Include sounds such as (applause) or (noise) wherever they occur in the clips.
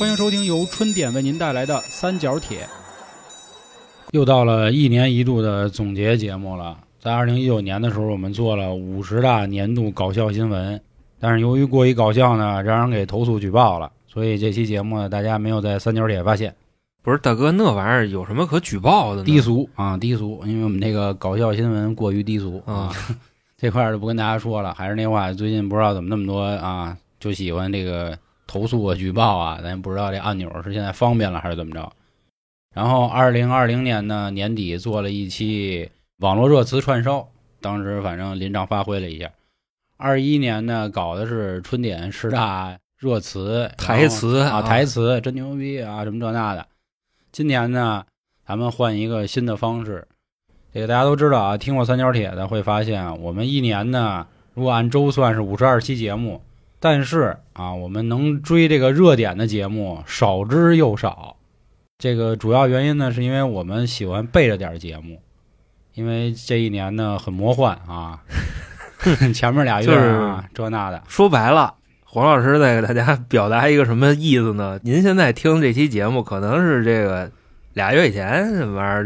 欢迎收听由春点为您带来的三角铁。又到了一年一度的总结节目了。在二零一九年的时候，我们做了五十大年度搞笑新闻，但是由于过于搞笑呢，让人给投诉举报了，所以这期节目呢，大家没有在三角铁发现。不是大哥，那玩意儿有什么可举报的呢？低俗啊，低俗，因为我们那个搞笑新闻过于低俗啊，(laughs) 这块儿就不跟大家说了。还是那话，最近不知道怎么那么多啊，就喜欢这个投诉啊、举报啊，咱也不知道这按钮是现在方便了还是怎么着。然后二零二零年呢年底做了一期网络热词串烧，当时反正临场发挥了一下。二一年呢搞的是春点十大热词、台词啊，台词真牛逼啊，什么这那的。今年呢，咱们换一个新的方式。这个大家都知道啊，听过三角铁的会发现，我们一年呢，如果按周算是五十二期节目，但是啊，我们能追这个热点的节目少之又少。这个主要原因呢，是因为我们喜欢背着点节目，因为这一年呢很魔幻啊，(laughs) 前面俩月啊这那的。说白了。黄老师在给大家表达一个什么意思呢？您现在听这期节目，可能是这个俩月以前什么玩意儿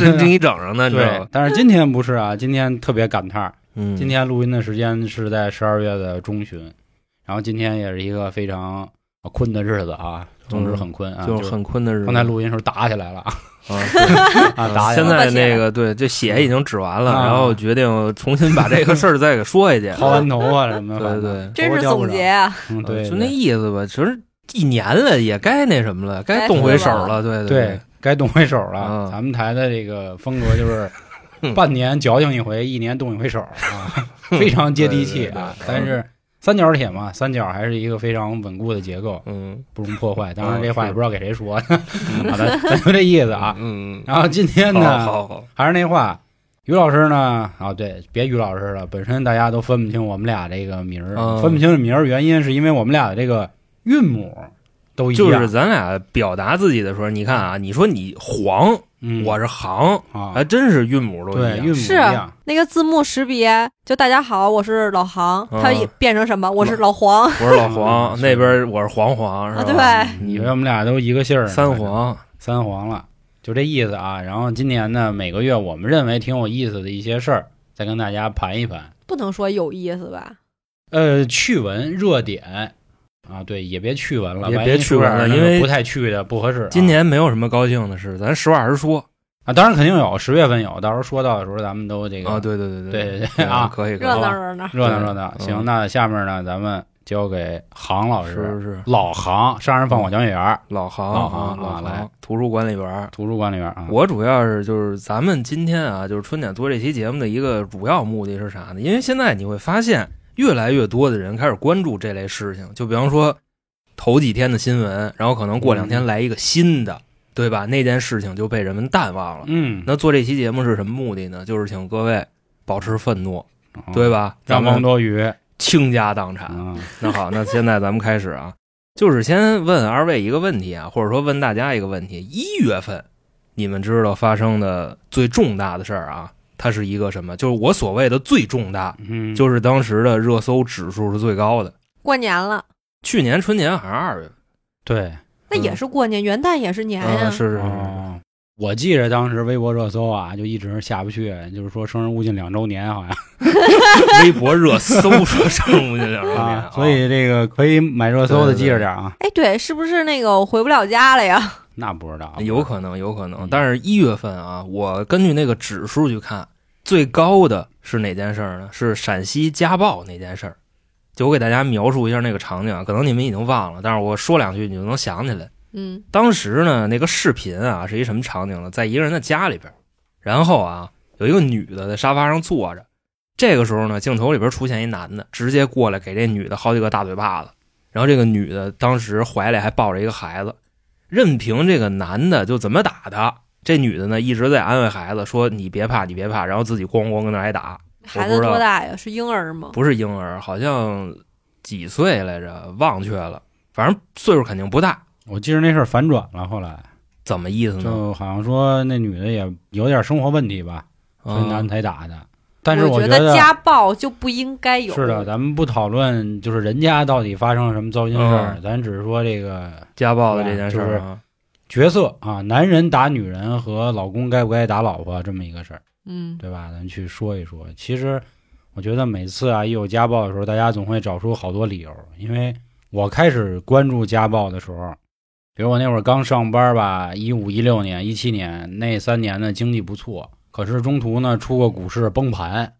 就给你整上呢，你知道吗？但是今天不是啊，今天特别赶趟儿。嗯，今天录音的时间是在十二月的中旬，然后今天也是一个非常困的日子啊，总之很困啊，就是很困的日子。刚才录音时候打起来了。(laughs) 啊，打现在那个对，这血已经止完了，然后决定重新把这个事儿再给说一遍，薅完头发什么的，对对，真是总结啊，对，就那意思吧。其实一年了，也该那什么了，该动回手了，对对，该动回手了。咱们台的这个风格就是 (laughs) 半年矫情一回，一年动一回手啊，(laughs) 非常接地气啊，但是。三角铁嘛，三角还是一个非常稳固的结构，嗯，不容破坏。当然，这话也不知道给谁说的，(laughs) 好的，咱就这意思啊。嗯，然后今天呢，好好，还是那话，于老师呢，啊，对，别于老师了，本身大家都分不清我们俩这个名儿，分不清名儿，原因是因为我们俩的这个韵母都一样。就是咱俩表达自己的时候，你看啊，你说你黄。我是航啊，还真是韵母都一样。是那个字幕识别，就大家好，我是老杭，它变成什么？我是老黄，(laughs) 我是老黄，那边我是黄黄，是吧？对，以为我们俩都一个姓儿，三黄三黄了，就这意思啊。然后今年呢，每个月我们认为挺有意思的一些事儿，再跟大家盘一盘。不能说有意思吧？呃，趣闻热点。啊，对，也别去闻了，也别去闻了，因为不太去的不合适。今年没有什么高兴的事，咱实话实说啊。当然肯定有，十月份有，到时候说到的时候，咱们都这个啊，对对对对对对啊，可以热闹热闹热闹热闹。行，那下面呢，咱们交给杭老师，是是老杭，杀人放火讲解员，老杭老杭啊，来图书管理员，图书管理员啊。我主要是就是咱们今天啊，就是春点做这期节目的一个主要目的是啥呢？因为现在你会发现，越来越多的人开始关注这类事情，就比方说。头几天的新闻，然后可能过两天来一个新的，对吧？那件事情就被人们淡忘了。嗯，那做这期节目是什么目的呢？就是请各位保持愤怒，对吧？让王多鱼倾家荡产。那好，那现在咱们开始啊，就是先问二位一个问题啊，或者说问大家一个问题：一月份你们知道发生的最重大的事儿啊？它是一个什么？就是我所谓的最重大，嗯，就是当时的热搜指数是最高的。过年了。去年春节好像二月份，对，那也是过年，元旦也是年呀。是是是，我记着当时微博热搜啊，就一直下不去，就是说生人勿近两周年，好像。(laughs) 微博热搜说生人勿近两周年，所以这个可以买热搜的记着点啊。哎，对，是不是那个我回不了家了呀？那不知道，有可能，有可能。但是一月份啊，我根据那个指数去看，最高的是哪件事呢？是陕西家暴那件事儿。就我给大家描述一下那个场景，可能你们已经忘了，但是我说两句你就能想起来。嗯，当时呢，那个视频啊是一什么场景呢？在一个人的家里边，然后啊有一个女的在沙发上坐着，这个时候呢镜头里边出现一男的，直接过来给这女的好几个大嘴巴子，然后这个女的当时怀里还抱着一个孩子，任凭这个男的就怎么打她，这女的呢一直在安慰孩子说你别怕你别怕，然后自己咣咣跟那挨打。孩子多大呀？是婴儿吗？不是婴儿，好像几岁来着？忘却了，反正岁数肯定不大。我记得那事儿反转了，后来怎么意思呢？就好像说那女的也有点生活问题吧，所以男才打的。但是我觉得家暴就不应该有。是的，咱们不讨论就是人家到底发生了什么糟心事儿，嗯咱只是说这个家暴的这件事儿啊，角色啊，男人打女人和老公该不该打老婆这么一个事儿，嗯，对吧？咱去说一说。其实我觉得每次啊一有家暴的时候，大家总会找出好多理由。因为我开始关注家暴的时候，比如我那会儿刚上班吧，一五一六年、一七年那三年呢经济不错，可是中途呢出过股市崩盘，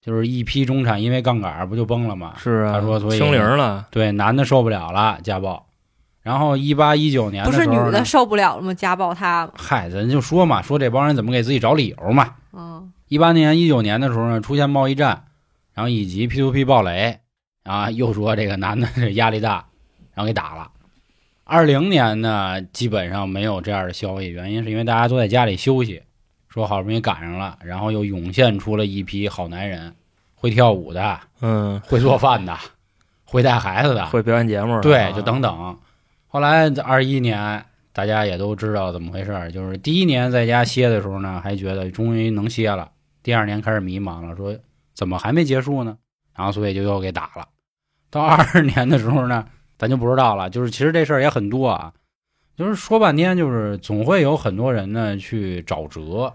就是一批中产因为杠杆不就崩了吗？是啊，他说所以清零了，对，男的受不了了家暴。然后一八一九年不是的时候呢女的受不了了吗？家暴他，嗨，咱就说嘛，说这帮人怎么给自己找理由嘛。嗯一八年、一九年的时候呢，出现贸易战，然后以及 P to P 暴雷，啊，又说这个男的这压力大，然后给打了。二零年呢，基本上没有这样的消息，原因是因为大家都在家里休息，说好不容易赶上了，然后又涌现出了一批好男人，会跳舞的，嗯，会做饭的，会带孩子的，会表演节目的，对，啊就等等。后来二一年，大家也都知道怎么回事儿，就是第一年在家歇的时候呢，还觉得终于能歇了；第二年开始迷茫了，说怎么还没结束呢？然后所以就又给打了。到二二年的时候呢，咱就不知道了。就是其实这事儿也很多啊，就是说半天，就是总会有很多人呢去找辙，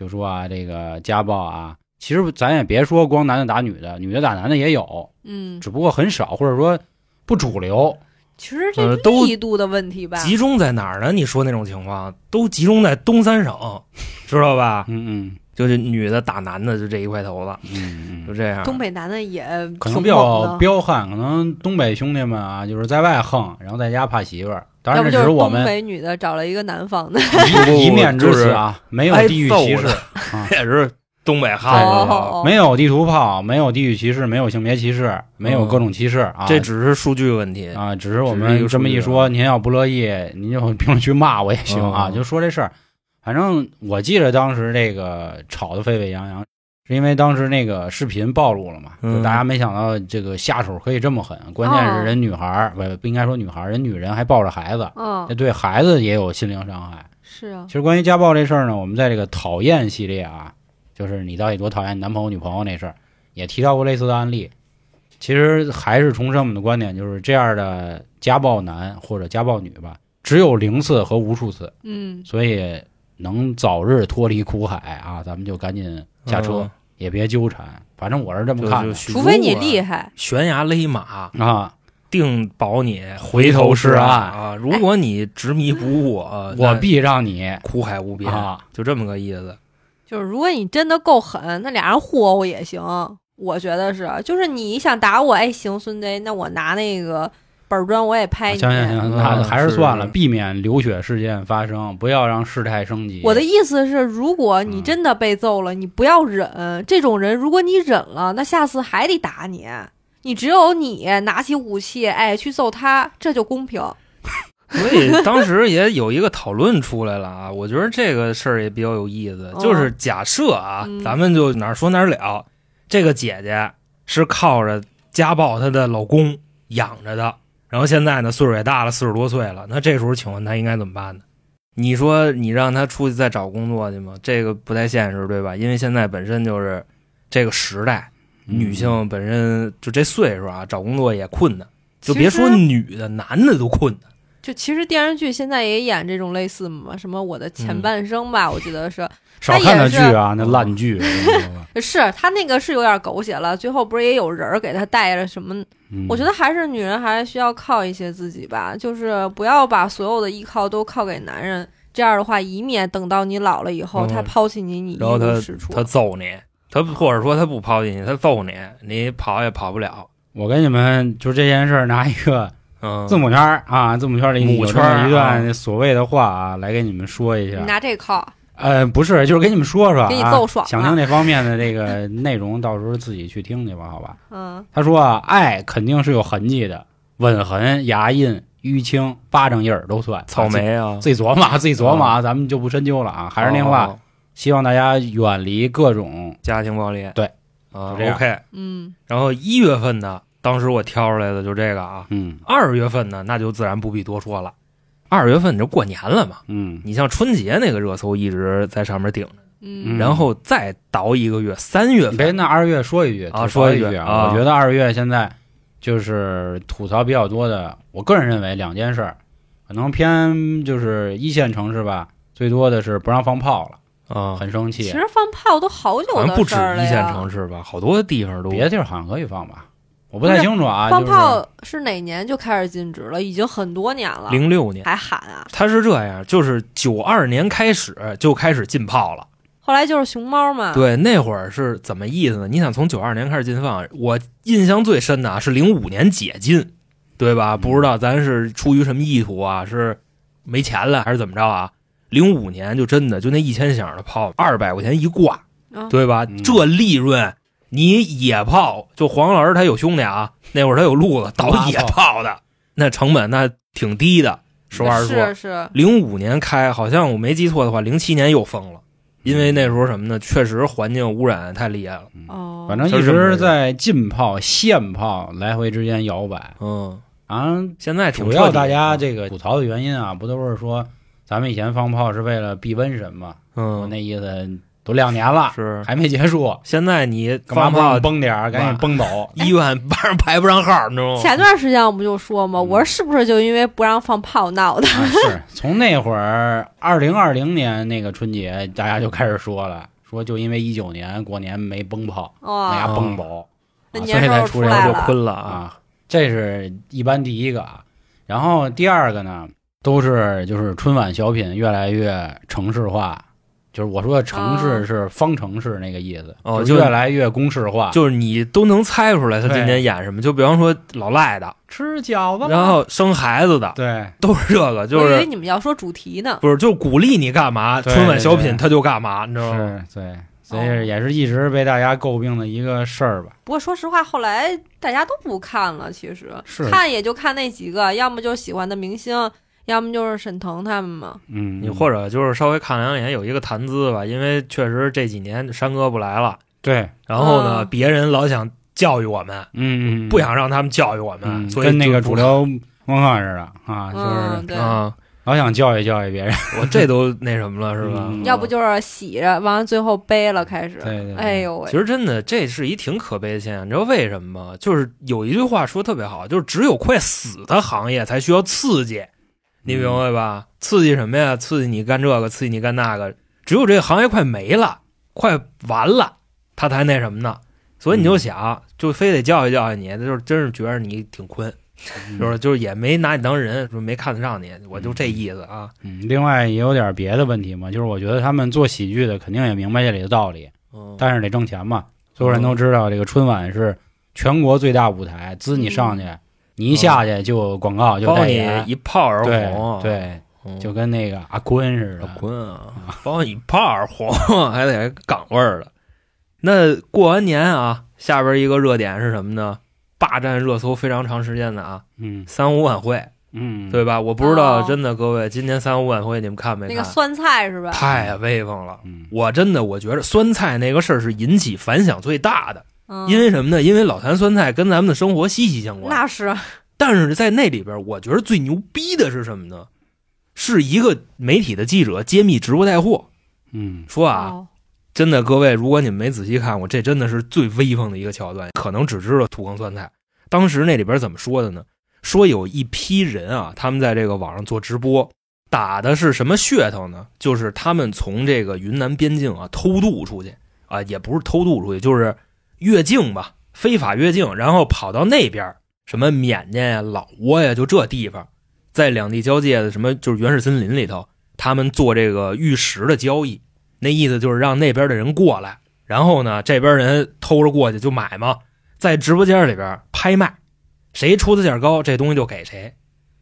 就说啊这个家暴啊，其实咱也别说光男的打女的，女的打男的也有，嗯，只不过很少，或者说不主流。其实这呃都力度的问题吧，集中在哪儿呢？你说那种情况都集中在东三省，知道吧？嗯嗯就是女的打男的，就这一块头子，嗯嗯，就这样。东北男的也可能比较彪悍，可能东北兄弟们啊，就是在外横，然后在家怕媳妇儿。当然，就是东这只是我们北女的找了一个南方的，一一面之词啊，没有地域歧视 (laughs) 也是东北汉子，哦没有地图炮，没有地域歧视，没有性别歧视，没有各种歧视啊。这只是数据问题。啊，只是我们这么一说，您要不乐意，您就 (laughs) 评论区骂我也行啊，嗯就说这事儿。反正我记得当时这个吵得沸沸扬扬，是因为当时那个视频暴露了嘛，嗯。就大家没想到这个下手可以这么狠，关键是人女孩儿不不应该说女孩儿，人女人还抱着孩子，嗯这，对孩子也有心灵伤害。是啊。其，实关于家暴这事儿呢，我们在这个讨厌系列啊，就是你到底多讨厌你男朋友女朋友那事儿，也提到过类似的案例。其实还是重申我们的观点，就是这样的家暴男或者家暴女吧，只有零次和无数次，嗯，所以能早日脱离苦海啊，咱们就赶紧下车，嗯也别纠缠。反正我是这么看的除非你厉害，悬崖勒马，啊。定保你回头是岸啊！如果你执迷不悟，啊，我必让你苦海无边，啊，就这么个意思。就是如果你真的够狠，那俩人互殴也行。我觉得是，就是你想打我，哎，行，孙贼，那我拿那个板砖我也拍你。行行行，那嗯还是算了，避免流血事件发生，不要让事态升级。我的意思是，如果你嗯真的被揍了，你不要忍。这种人，如果你忍了，那下次还得打你。你只有你拿起武器，哎，去揍他，这就公平。(laughs) 所以当时也有一个讨论出来了啊，我觉得这个事儿也比较有意思。哦就是假设啊，嗯咱们就哪儿说哪儿了，这个姐姐是靠着家暴她的老公养着的，然后现在呢岁数也大了，四十多岁了，那这时候请问他应该怎么办呢？你说你让他出去再找工作去吗？这个不太现实，对吧？因为现在本身就是这个时代，嗯女性本身就这岁数啊，找工作也困难，就别说女的，男的都困难。就其实电视剧现在也演这种类似嘛，什么我的前嗯半生吧，我记得是，少看那剧啊，那烂剧。(laughs) 是他那个是有点狗血了，最后不是也有人儿给他带着什么？嗯我觉得还是女人还是需要靠一些自己吧，就是不要把所有的依靠都靠给男人，这样的话，以免等到你老了以后，嗯他抛弃你，你一然后无是处。他揍你，他或者说他不抛弃你，他揍你，你跑也跑不了。我跟你们就这件事儿拿一个嗯，(laughs) 字母圈儿啊，字母圈儿里母圈儿么一段啊所谓的话啊，来给你们说一你下。拿这靠，呃，不是，就是给你们说说啊，给你揍爽了想听这方面的这个 (laughs) 内容，到时候自己去听去吧，好吧？嗯，他说啊，爱肯定是有痕迹的，吻痕、牙印、淤青、巴掌印儿都算。草莓啊，自己 (laughs) 琢磨啊，自己琢磨啊，咱们就不深究了啊。还是那话，哦希望大家远离各种家庭暴力。对啊，OK。嗯，然后一月份的，当时我挑出来的就这个啊。嗯二月份呢，那就自然不必多说了。二月份就过年了嘛，嗯。你像春节那个热搜一直在上面顶着，嗯，然后再倒一个月，三月别，那二月说一句啊说一句啊，啊。我觉得二月现在就是吐槽比较多的，我个人认为两件事儿，可能偏就是一线城市吧，最多的是不让放炮了，啊，很生气。其实放炮都好久了好像不止一线城市吧，好多地方都别的地儿好像可以放吧，我不太清楚啊。放炮是哪年就开始禁止了？已经很多年了，零六年，还喊啊！他是这样，就是九二年开始就开始禁炮了。后来就是熊猫嘛，对，那会儿是怎么意思呢？你想从九二年开始禁放，我印象最深的啊是零五年解禁，对吧？嗯不知道咱是出于什么意图啊？是没钱了还是怎么着啊？零五年就真的就那一千响的炮，二百块钱一挂，啊对吧？嗯这利润，你野炮就黄老师他有兄弟啊，那会儿他有路子倒野炮的，那成本那挺低的。实话实说，是是，零五年开，好像我没记错的话，零七年又封了，因为那时候什么呢？确实环境污染太厉害了。哦，反正一直在禁炮、限炮来回之间摇摆。嗯，啊，现在主要大家这个吐槽的原因啊，不都是说咱们以前放炮是为了避瘟神嘛？嗯那意思都两年了，是。还没结束，现在你干嘛不放炮让，崩点儿？赶紧崩走。(laughs) 医院晚上排不上号，你知道吗？前段时间我们就说嘛，嗯我说是不是就因为不让放炮闹的？啊，是从那会儿二零二零年那个春节，大家就开始说了，说就因为一九年过年没崩炮，那哇，家崩走，那啊所以才出这个就困了啊。啊。这是一般第一个啊，然后第二个呢，都是就是春晚小品越来越城市化，就是我说的城市哦。是方程式那个意思，哦越来越公式化，就是你都能猜出来他今年演什么，就比方说老赖的，吃饺子，然后生孩子的，对。都是这个，就我以为你们要说主题呢。不是就鼓励你干嘛，春晚小品他就干嘛，你知道吗？是，对，所以也是一直被大家诟病的一个事儿吧。不过说实话，后来大家都不看了，其实。是。看也就看那几个，要么就喜欢的明星，要么就是沈腾他们嘛。嗯，你或者就是稍微看两眼，有一个谈资吧，因为确实这几年山哥不来了，对，然后呢，嗯别人老想教育我们，嗯嗯，不想让他们教育我们，嗯，所以跟那个主流文化似的啊，就嗯，是对，啊，老想教育教育别人，我这都那什么了，是吧？嗯要不就是洗着，完了最后背了，开始。对对对哎呦喂其，实真的，这是一挺可悲的现象。你知道为什么吗？就是有一句话说得特别好，就是只有快死的行业才需要刺激，你明白吧？刺激什么呀？刺激你干这个，刺激你干那个。只有这个行业快没了，快完了，他才那什么呢？所以你就想，就非得教育教育你，就是真是觉得你挺坤，嗯 (laughs) 就是就是也没拿你当人，说没看得上你，我就这意思啊。嗯，另外也有点别的问题嘛，就是我觉得他们做喜剧的肯定也明白这里的道理，嗯，但是得挣钱嘛。所有人都知道这个春晚是全国最大舞台，滋你上去，你一下去就广告就包你，一炮而红，对，嗯，就跟那个阿坤似的。阿坤啊！包你一炮而红，还得港味儿的。那过完年啊，下边一个热点是什么呢？霸占热搜非常长时间的啊，嗯三五晚会，嗯，对吧？我不知道，哦真的各位，今年三五晚会你们看没看？那个酸菜是吧？太威风了！嗯，我真的我觉得酸菜那个事儿是引起反响最大的，嗯，因为什么呢？因为老坛酸菜跟咱们的生活息息相关。那是但是在那里边，我觉得最牛逼的是什么呢？是一个媒体的记者揭秘直播带货，嗯说啊，哦真的，各位，如果你们没仔细看过，这真的是最威风的一个桥段。可能只知道土坑酸菜，当时那里边怎么说的呢？说有一批人啊，他们在这个网上做直播，打的是什么噱头呢？就是他们从这个云南边境啊偷渡出去啊，也不是偷渡出去，就是越境吧，非法越境，然后跑到那边什么缅甸呀、老挝呀，就这地方，在两地交界的什么就是原始森林里头，他们做这个玉石的交易。那意思就是让那边的人过来，然后呢，这边人偷着过去就买嘛，在直播间里边拍卖，谁出的价高，这东西就给谁。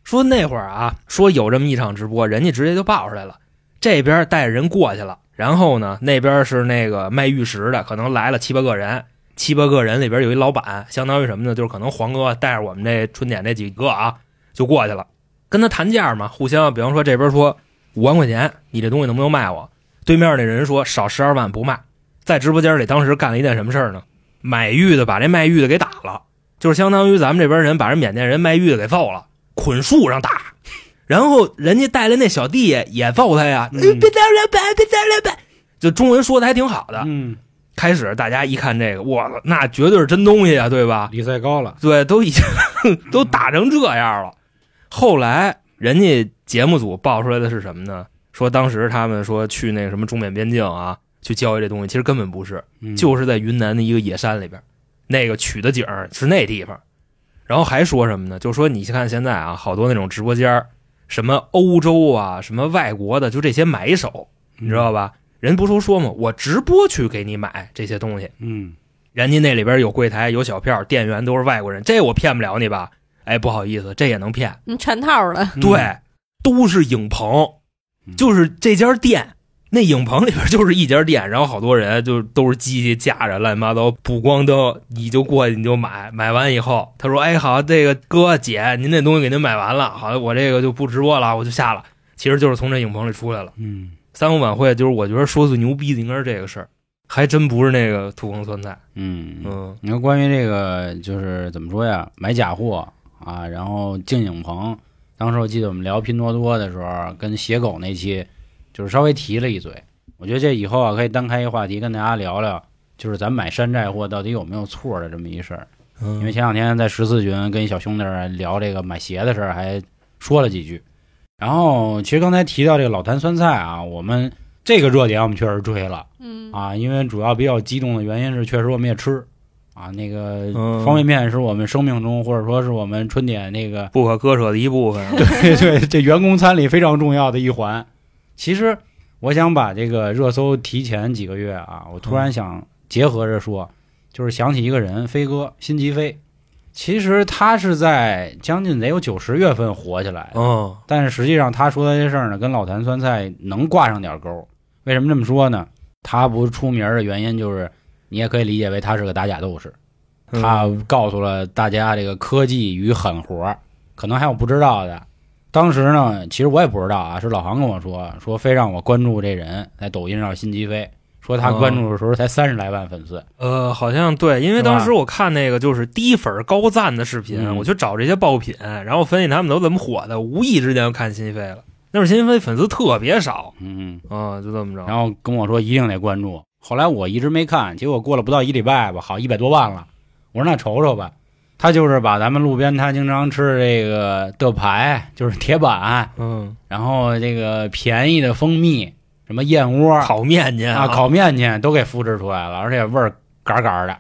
说那会儿啊，说有这么一场直播，人家直接就爆出来了，这边带人过去了，然后呢，那边是那个卖玉石的，可能来了七八个人，七八个人里边有一老板，相当于什么呢？就是可能黄哥带着我们这春点这几个啊，就过去了，跟他谈价嘛，互相，比方说这边说五万块钱，你这东西能不能卖我？对面那人说少十二万不卖，在直播间里当时干了一件什么事儿呢？买玉的把这卖玉的给打了，就是相当于咱们这边人把人缅甸人卖玉的给揍了，捆树上打，然后人家带来那小弟也揍他呀，别打老板，别打老板，就中文说的还挺好的。嗯，开始大家一看这个，我，那绝对是真东西啊，对吧？比赛高了，对，都已经 (laughs) 都打成这样了。后来人家节目组爆出来的是什么呢？说当时他们说去那个什么中缅边境啊，去交易这东西，其实根本不是，嗯就是在云南的一个野山里边，那个取的景是那地方。然后还说什么呢？就说你看现在啊，好多那种直播间儿，什么欧洲啊，什么外国的，就这些买手，你知道吧？人不都说吗？我直播去给你买这些东西，嗯，人家那里边有柜台有小票，店员都是外国人，这我骗不了你吧？哎，不好意思，这也能骗。你，全套的，嗯对，都是影棚，嗯就是这家店，那影棚里边就是一家店，然后好多人就都是机器架着乱七八糟补光灯，你就过去你就买，买完以后他说：“哎，好，这个哥姐，您那东西给您买完了，好，我这个就不直播了，我就下了。”其实就是从这影棚里出来了。嗯三五晚会就是我觉得说最牛逼的应该是这个事儿，还真不是那个土坑酸菜。嗯嗯。嗯你说关于这个，就是怎么说呀？买假货啊，然后进影棚。当时我记得我们聊拼多多的时候，跟写狗那期，就是稍微提了一嘴。我觉得这以后啊，可以单开一个话题，跟大家聊聊，就是咱买山寨货到底有没有错的这么一事儿。因为前两天在十四群跟一小兄弟儿聊这个买鞋的事儿，还说了几句。然后其实刚才提到这个老坛酸菜啊，我们这个热点我们确实追了。嗯啊，因为主要比较激动的原因是，确实我们也吃啊，那个嗯方便面是我们生命中或者说是我们春点那个不可割舍的一部分。(laughs) 对对这员工餐里非常重要的一环。其实我想把这个热搜提前几个月啊，我突然想结合着说，就是想起一个人，飞哥辛吉飞。其实他是在将近得有九十月份火起来的，嗯但是实际上他说的这事儿呢，跟老坛酸菜能挂上点钩。为什么这么说呢？他不出名儿的原因就是，你也可以理解为他是个打假斗士。嗯他告诉了大家这个科技与狠活儿，可能还有不知道的。当时呢，其实我也不知道啊，是老航跟我说，说非让我关注这人，在抖音上新吉飞，说他关注的时候才三十来万粉丝。呃，好像对，因为当时我看那个就是低粉高赞的视频，嗯我就找这些爆品，然后分析他们都怎么火的，无意之间就看辛飞了。那会儿辛飞粉丝特别少嗯，啊，就这么着。然后跟我说一定得关注。后来我一直没看，结果过了不到一礼拜吧，好一百多万了。我说那瞅瞅吧，他就是把咱们路边摊经常吃的这个的牌，就是铁板，嗯，然后这个便宜的蜂蜜，什么燕窝烤面去啊，烤面去都给复制出来了，而且味儿嘎嘎的。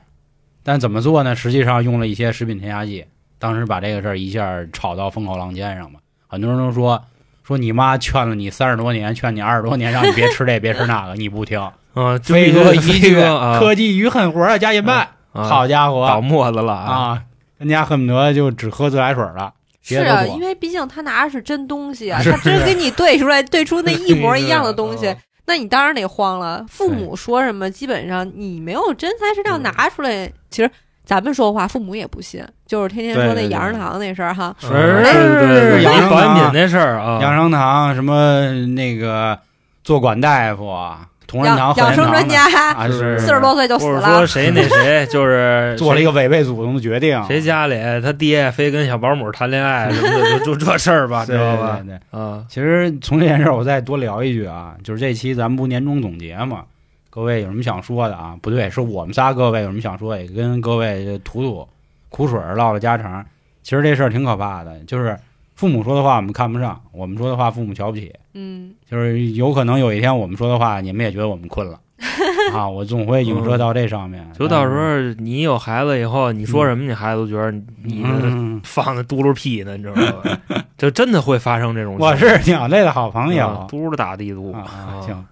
但怎么做呢？实际上用了一些食品添加剂，当时把这个事儿一下炒到风口浪尖上嘛。很多人都说说你妈劝了你三十多年，劝你二十多年，让你别吃这别吃那个，(laughs) 你不听。啊，飞哥一句科技与狠活啊，加一半，啊好家伙倒伙沫子了啊！啊！人家恨不得就只喝自来水了。是啊，因为毕竟他拿的是真东西啊，(laughs) 他真给你对出来，对出那 (laughs) 一模一样的东西，那你当然得慌了。父母说什么，基本上你没有真材实料嗯拿出来，其实咱们说话，父母也不信，就是天天说那养生堂那事儿哈。是嗯对对对，养生保健堂品那事儿啊，养生堂什么那个做管大夫啊，同仁堂、养养生专家啊，是四十多岁就死或者说，谁那谁就是 (laughs) 做了一个个违背祖宗的决定，谁家里他爹非跟小保姆谈恋爱什么的，就就这事儿吧，(laughs) 知对道吧？对对。啊，其实从这件事儿，我再多聊一句啊，就是这期咱们不年终总结嘛，各位有什么想说的啊？不对，是我们仨各位有什么想说，也跟各位吐吐苦水，唠唠家常。其实这事儿挺可怕的，就是父母说的话我们看不上，我们说的话父母瞧不起，嗯，就是有可能有一天我们说的话，你们也觉得我们困了 (laughs) 啊。我总会影射到这上面，就到时候你有孩子以后，你说什么，你孩子都觉得你嗯，放的嘟噜屁呢，你知道吧？(laughs) 就真的会发生这种情况。我是鸟类的好朋啊友嘟噜打地嘟啊啊，行，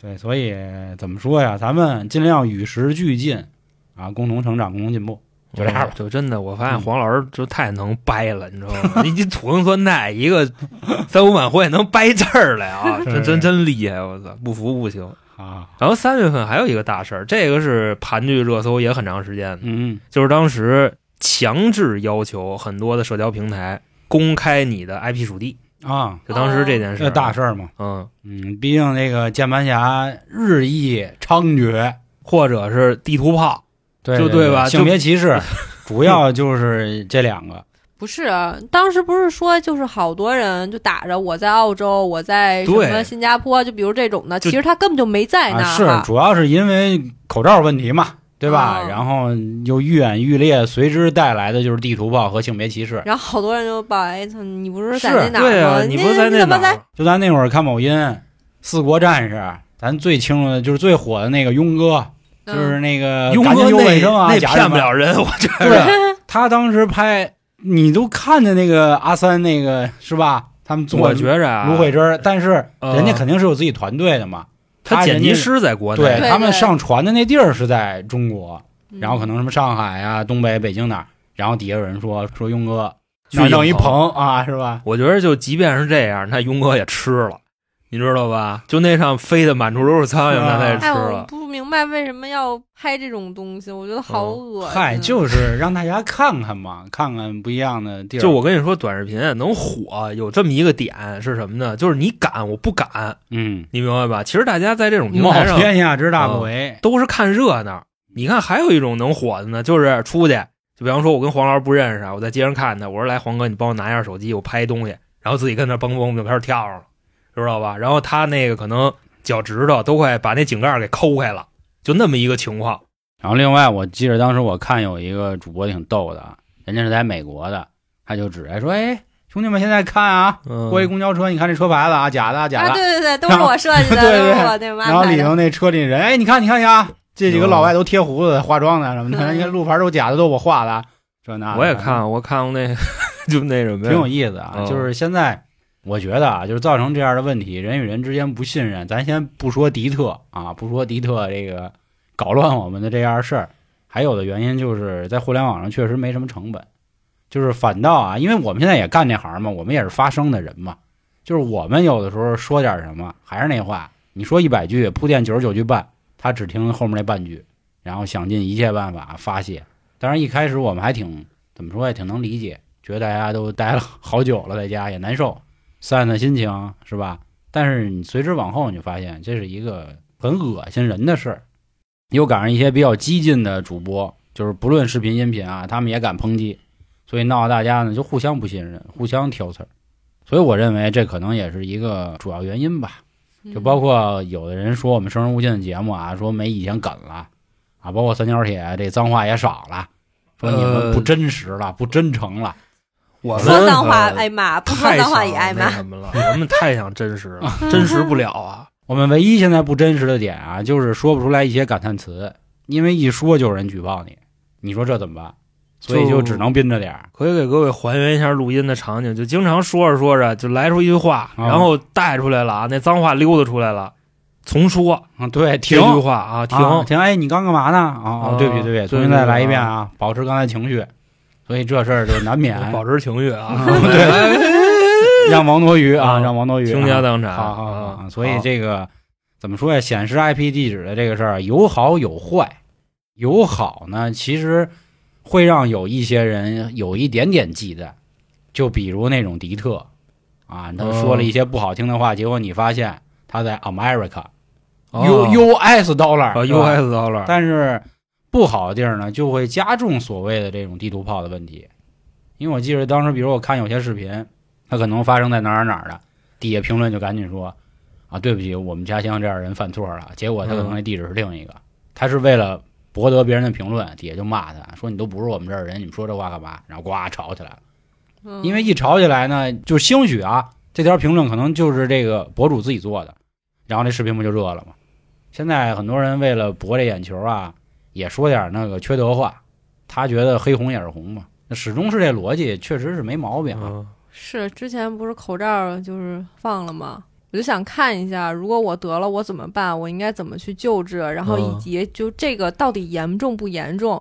对，所以怎么说呀？咱们尽量与时俱进啊，共同成长，共同进步。就这样就真的，我发现嗯黄老师就太能掰了，你知道吗？你 (laughs) 你土坑酸菜一个 (laughs) 三五晚会能掰这儿来啊，(laughs) 真真真厉害！我操，不服不行。啊，然后三月份还有一个大事儿，这个是盘踞热搜也很长时间的，嗯就是当时强制要求很多的社交平台公开你的 IP 属地，啊，就当时这件事这儿，大事儿嘛。嗯，嗯，毕竟那个键盘侠日益猖獗，或者是地图炮，对就对吧性别歧视主要就是这两个。不 (laughs) 不是，当时不是说就是好多人就打着我在澳洲，我在什么新加坡，就比如这种的，其实他根本就没在那是主要是因为口罩问题嘛，对吧？哦然后又愈演愈烈，随之带来的就是地图炮和性别歧视。然后好多人就报，哎，操，你不是在是那哪儿吗？对啊，你不是在那哪儿？就咱那会儿看某音，四国战士，咱最清楚的就是最火的那个庸哥，就是那个庸赶紧哥那有卫生啊，那骗不了人，我觉得。对，他当时拍，你都看着那个阿三那个是吧？他们做我觉着啊，芦荟汁，但是呃人家肯定是有自己团队的嘛。他剪辑师在国内，对对他们上传的那地儿是在中国，嗯然后可能什么上海啊、东北、北京哪儿，然后底下有人说说庸哥弄一影棚棚啊，是吧？我觉得就即便是这样，那庸哥也吃了，你知道吧？就那上飞的满处都是苍蝇，啊那他也吃哎，我。不明白为什么要拍这种东西，我觉得好恶心。嗨，就是让大家看看嘛，看看不一样的地儿。就我跟你说，短视频能火有这么一个点是什么呢？就是你敢，我不敢，嗯，你明白吧？其实大家在这种平冒台上天下之大不为，都是看热闹。你看，还有一种能火的呢，就是出去，就比方说，我跟黄老师不认识啊，我在街上看他，我说来黄哥，你帮我拿一下手机，我拍一东西，然后自己跟那蹦蹦就开始跳上了，知道吧？然后他那个可能脚趾头都快把那井盖给抠开了，就那么一个情况。然后另外，我记得当时我看有一个主播挺逗的啊，人家是在美国的，他就指着说：“哎，兄弟们，现在看啊，嗯过一公交车，你看这车牌子啊，假的啊，假的。啊，对对对，都是我设计的，对对都是我那么安排的。然后里头那车里人，哎，你看，你看，你看啊，这几个嗯老外都贴胡子、化妆的什么的，嗯你看路牌都假的，都我画的，这那我也看，我看过那个，就那什么，挺有意思啊。嗯就是现在，我觉得啊，就是造成这样的问题，人与人之间不信任。咱先不说迪特啊，不说迪特这个搞乱我们的这样事儿，还有的原因就是在互联网上确实没什么成本，就是反倒啊，因为我们现在也干这行嘛，我们也是发声的人嘛，就是我们有的时候说点什么，还是那话，你说一百句，铺垫九十九句半，他只听后面那半句，然后想尽一切办法发泄。当然一开始我们还挺怎么说也挺能理解，觉得大家都待了 (laughs) 好久了，在家也难受，散散心情是吧？但是你随之往后，你就发现这是一个很恶心人的事儿。又赶上一些比较激进的主播，就是不论视频、音频啊，他们也敢抨击，所以闹得大家呢就互相不信任，互相挑刺儿。所以我认为这可能也是一个主要原因吧。就包括有的人说我们《生人勿近》的节目啊，说没以前梗了啊，包括三角铁这脏话也少了，说你们不真实了，不真诚了。我们说脏话挨骂，不说太脏话想也挨骂。那什么了，我们太想真实了，(laughs) 真实不了啊。我们唯一现在不真实的点啊，就是说不出来一些感叹词，因为一说就有人举报你，你说这怎么办？所以就只能憋着点儿。可以给各位还原一下录音的场景，就经常说着说着就来出一句话，啊然后带出来了啊，那脏话溜达出来了，重说啊，对，停这句话啊，停，啊停！哎，你刚干嘛呢？啊，哦啊对不起，对不起，重新再来一遍啊，保持刚才情绪。所以这事儿就难免 (laughs) 保持情绪啊，对 (laughs) 让王多鱼啊，啊让王多鱼倾家荡产，好好好所以这个怎么说呀？显示 IP 地址的这个事儿有好有坏，有好呢，其实会让有一些人有一点点忌惮，就比如那种迪特啊，他说了一些不好听的话，结果你发现他在 America 哦。U US Dollar，啊，U S dollar，但是不好的地儿呢，就会加重所谓的这种地图炮的问题。因为我记得当时，比如我看有些视频，它可能发生在哪儿哪儿的，底下评论就赶紧说啊，对不起，我们家乡这样人犯错了。结果他可能那地址是另一个，他是为了博得别人的评论，底下就骂他说你都不是我们这儿人，你们说这话干嘛？然后呱吵起来了。嗯因为一吵起来呢，就兴许啊，这条评论可能就是这个博主自己做的，然后这视频不就热了吗？现在很多人为了博这眼球啊，也说点那个缺德话，他觉得黑红也是红嘛，那始终是这逻辑，确实是没毛病啊。嗯是之前不是口罩就是放了吗？我就想看一下，如果我得了，我怎么办？我应该怎么去救治？然后以嗯及就这个到底严重不严重？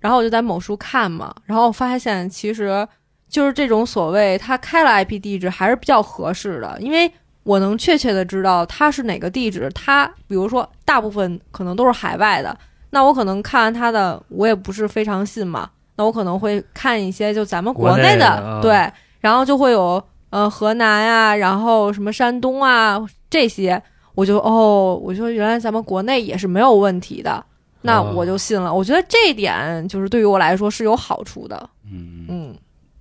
然后我就在某书看嘛，然后发现其实就是这种所谓他开了 IP 地址还是比较合适的，因为我能确切的知道他是哪个地址。他比如说大部分可能都是海外的，那我可能看完他的，我也不是非常信嘛，那我可能会看一些就咱们国内内的啊对。然后就会有呃河南呀、然后什么山东啊这些，我就哦，我就原来咱们国内也是没有问题的，那哦我就信了。我觉得这一点就是对于我来说是有好处的。嗯，嗯，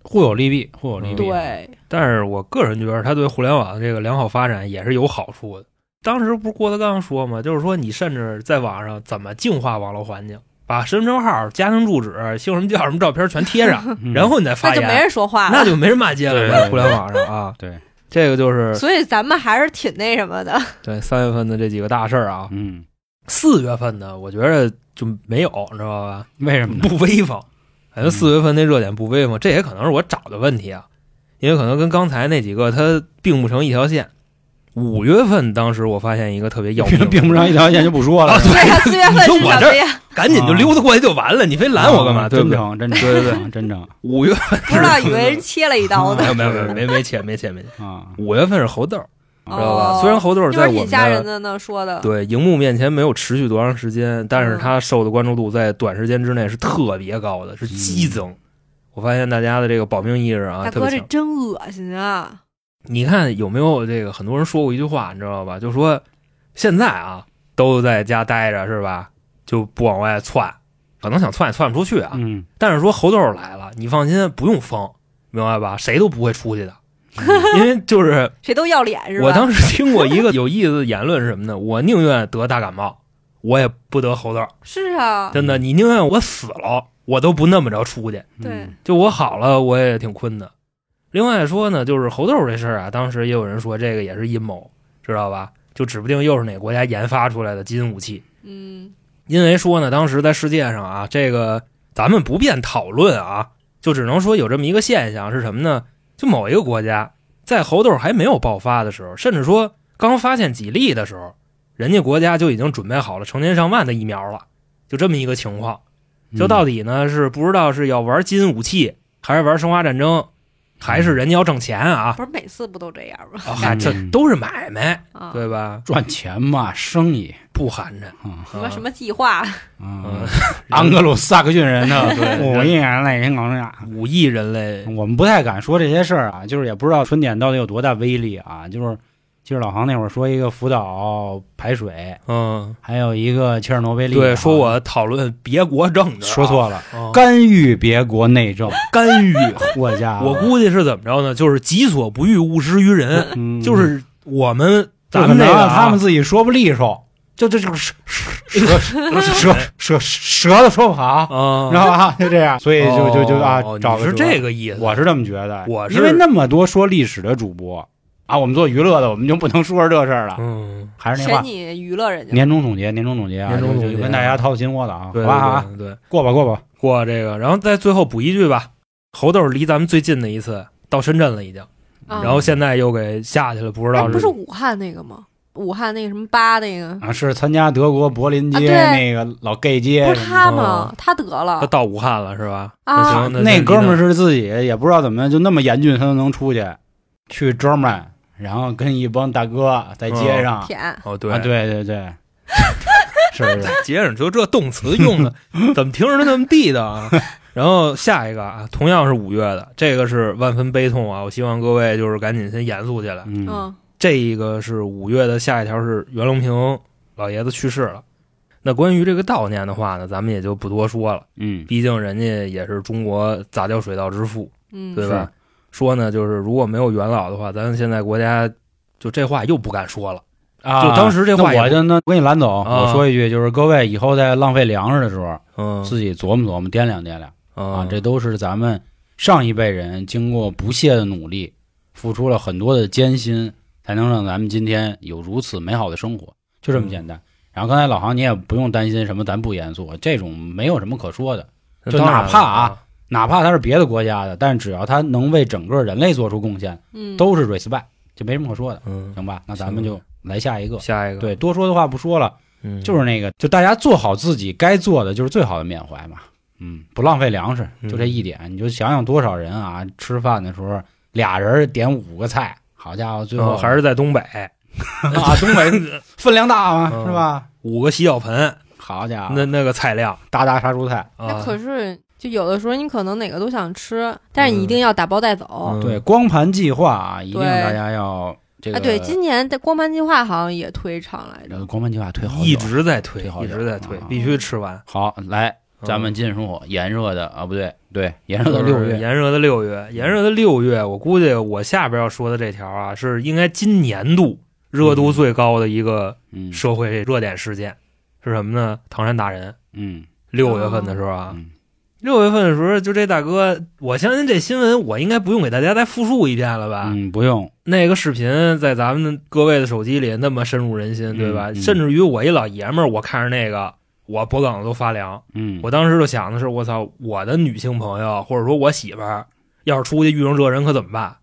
互有利弊，互有利弊。对，但是我个人觉得，它对互联网的这个良好发展也是有好处的。当时不是郭德纲说嘛，就是说你甚至在网上怎么净化网络环境，把身份证号、家庭住址、姓什么叫什么照片全贴上，(laughs) 嗯然后你再发那就没，人说话了。那就没人骂街了，在互联网上啊。对，这个就是所以咱们还是挺那什么的。(laughs) 对三月份的这几个大事儿啊。嗯，四月份呢，我觉得就没有，你知道吧？为什么？不威风，感觉四月份那热点不威风，这也可能是我找的问题啊，因为可能跟刚才那几个它并不成一条线。五月份当时我发现一个特别要命的，并不上一条线就不说了。对呀，四月份是什么呀？赶紧就溜达过去就完了，你非拦我干嘛？啊对不对？真对对对，真诚五月份不知道以为人切了一刀呢。没有没有没有没没切没切没切，啊！五月份是猴豆，知道吧？哦虽然猴豆就在我们是挺吓人的的呢，说的。对荧幕面前没有持续多长时间，但是嗯它受的关注度在短时间之内是特别高的，是激增。我发现大家的这个保命意识啊，大哥，这。真恶心啊！你看有没有这个？很多人说过一句话，你知道吧？就说现在啊都在家待着是吧？就不往外窜，可能想窜也窜不出去啊。嗯，但是说猴豆来了，你放心，不用封，明白吧？谁都不会出去的，(laughs) 因为就是谁都要脸是吧？我当时听过一个有意思的言论是什么呢？我宁愿得大感冒，我也不得猴豆。是啊，真的，你宁愿我死了，我都不那么着出去。对嗯就我好了，我也挺困的。另外说呢，就是猴豆这事儿啊，当时也有人说这个也是阴谋，知道吧？就指不定又是哪个国家研发出来的基因武器。嗯因为说呢，当时在世界上啊，这个咱们不便讨论啊，就只能说有这么一个现象是什么呢？就某一个国家在猴痘还没有爆发的时候，甚至说刚发现几例的时候，人家国家就已经准备好了成千上万的疫苗了，就这么一个情况。就到底呢是不知道是要玩基因武器，还是玩生化战争，还是人家要挣钱啊？不是每次不都这样吗？啊，这都是买卖，啊，对吧？赚钱嘛，生意不寒碜。啊什么什么计划？啊嗯，(laughs) 安格鲁萨克逊人的 (laughs) 对五亿人类人口呀。五亿人类，我们不太敢说这些事儿啊，就是也不知道春点到底有多大威力啊。就是，其实老航那会儿说一个福岛排水，嗯，还有一个切尔诺贝利啊，对，说我讨论别国政治啊，说错了，哦干预别国内政，干预。(laughs) 我家我估计是怎么着呢？就是己所不欲，勿施于人。嗯就是我们咱咱们这个他们自己说不利索，就这就是舌舌舌舌头说不好，啊知，道吧？就这样，所以就就就啊找的是找个辙这个意思。我是这么觉得，我是因为那么多说历史的主播啊，我们做娱乐的，我们就不能说这事儿了。嗯，还是那话，你娱乐人家。年终总结，年终总结啊，年终总结跟大家掏心窝子啊，对好吧好吧，对过吧过吧。过这个，然后再最后补一句吧。猴豆离咱们最近的一次到深圳了，已经，啊然后现在又给下去了，不知哎，道不是武汉那个吗？武汉那个什么八那个，啊，是参加德国柏林街啊那个老 gay 街不是他吗？他得了他到武汉了是吧？啊那行，的，那哥们儿是是自己也不知道怎么就那么严峻，他都能出去去 German，然后跟一帮大哥在街上舔，哦，对啊，对对对，(laughs) 是不是，街上就这动词用的怎么听着那么地道啊？然后下一个啊，同样是五月的，这个是万分悲痛啊！我希望各位就是赶紧先严肃起来。嗯嗯这一个是五月的，下一条是袁隆平老爷子去世了。那关于这个悼念的话呢，咱们也就不多说了，嗯，毕竟人家也是中国杂交水稻之父，嗯，对吧？说呢，就是如果没有元老的话，咱现在国家就这话又不敢说了。啊，就当时这话那我就那我给你拦走，啊我说一句，就是各位以后在浪费粮食的时候，嗯自己琢磨琢磨，掂量掂量啊啊，，这都是咱们上一辈人经过不懈的努力，付出了很多的艰辛，才能让咱们今天有如此美好的生活，就这么简单。然后刚才老航你也不用担心什么，咱不严肃，这种没有什么可说的。就哪怕啊了哪怕他是别的国家的，但是只要他能为整个人类做出贡献，嗯，都是 respect，就没什么可说的，嗯，行吧？那咱们就来下一个。下一个对，多说的话不说了，嗯，就是那个，就大家做好自己该做的，就是最好的缅怀嘛。嗯，不浪费粮食，就这一点。你就想想多少人啊，吃饭的时候俩人点五个菜，好家伙，最后哦还是在东北 (laughs) 啊，东北 (laughs) 分量大嘛，嗯是吧？五个洗脚盆，好家伙，那那个菜量大大杀猪菜。那啊，可是就有的时候你可能哪个都想吃，但是你一定要打包带走。嗯对，光盘计划啊，一定大家要这个。啊，对，今年的光盘计划好像也推上来着。光盘计划推好一直在推一直在推啊，必须吃完。好来。咱们进入炎热的啊，不对，对，炎热的六月，炎热的六月，炎热的六月，我估计我下边要说的这条啊，是应该今年度热度最高的一个嗯社会热点事件，是什么呢？唐山打人，嗯六月份的时候啊，嗯六月份的时候，就这大哥，我相信这新闻我应该不用给大家再复述一遍了吧？嗯，不用，那个视频在咱们各位的手机里那么深入人心，对吧？嗯嗯甚至于我一老爷们儿，我看着那个，我脖梗子都发凉。嗯，我当时就想的是，我操，我的女性朋友或者说我媳妇儿，要是出去遇上这人可怎么办？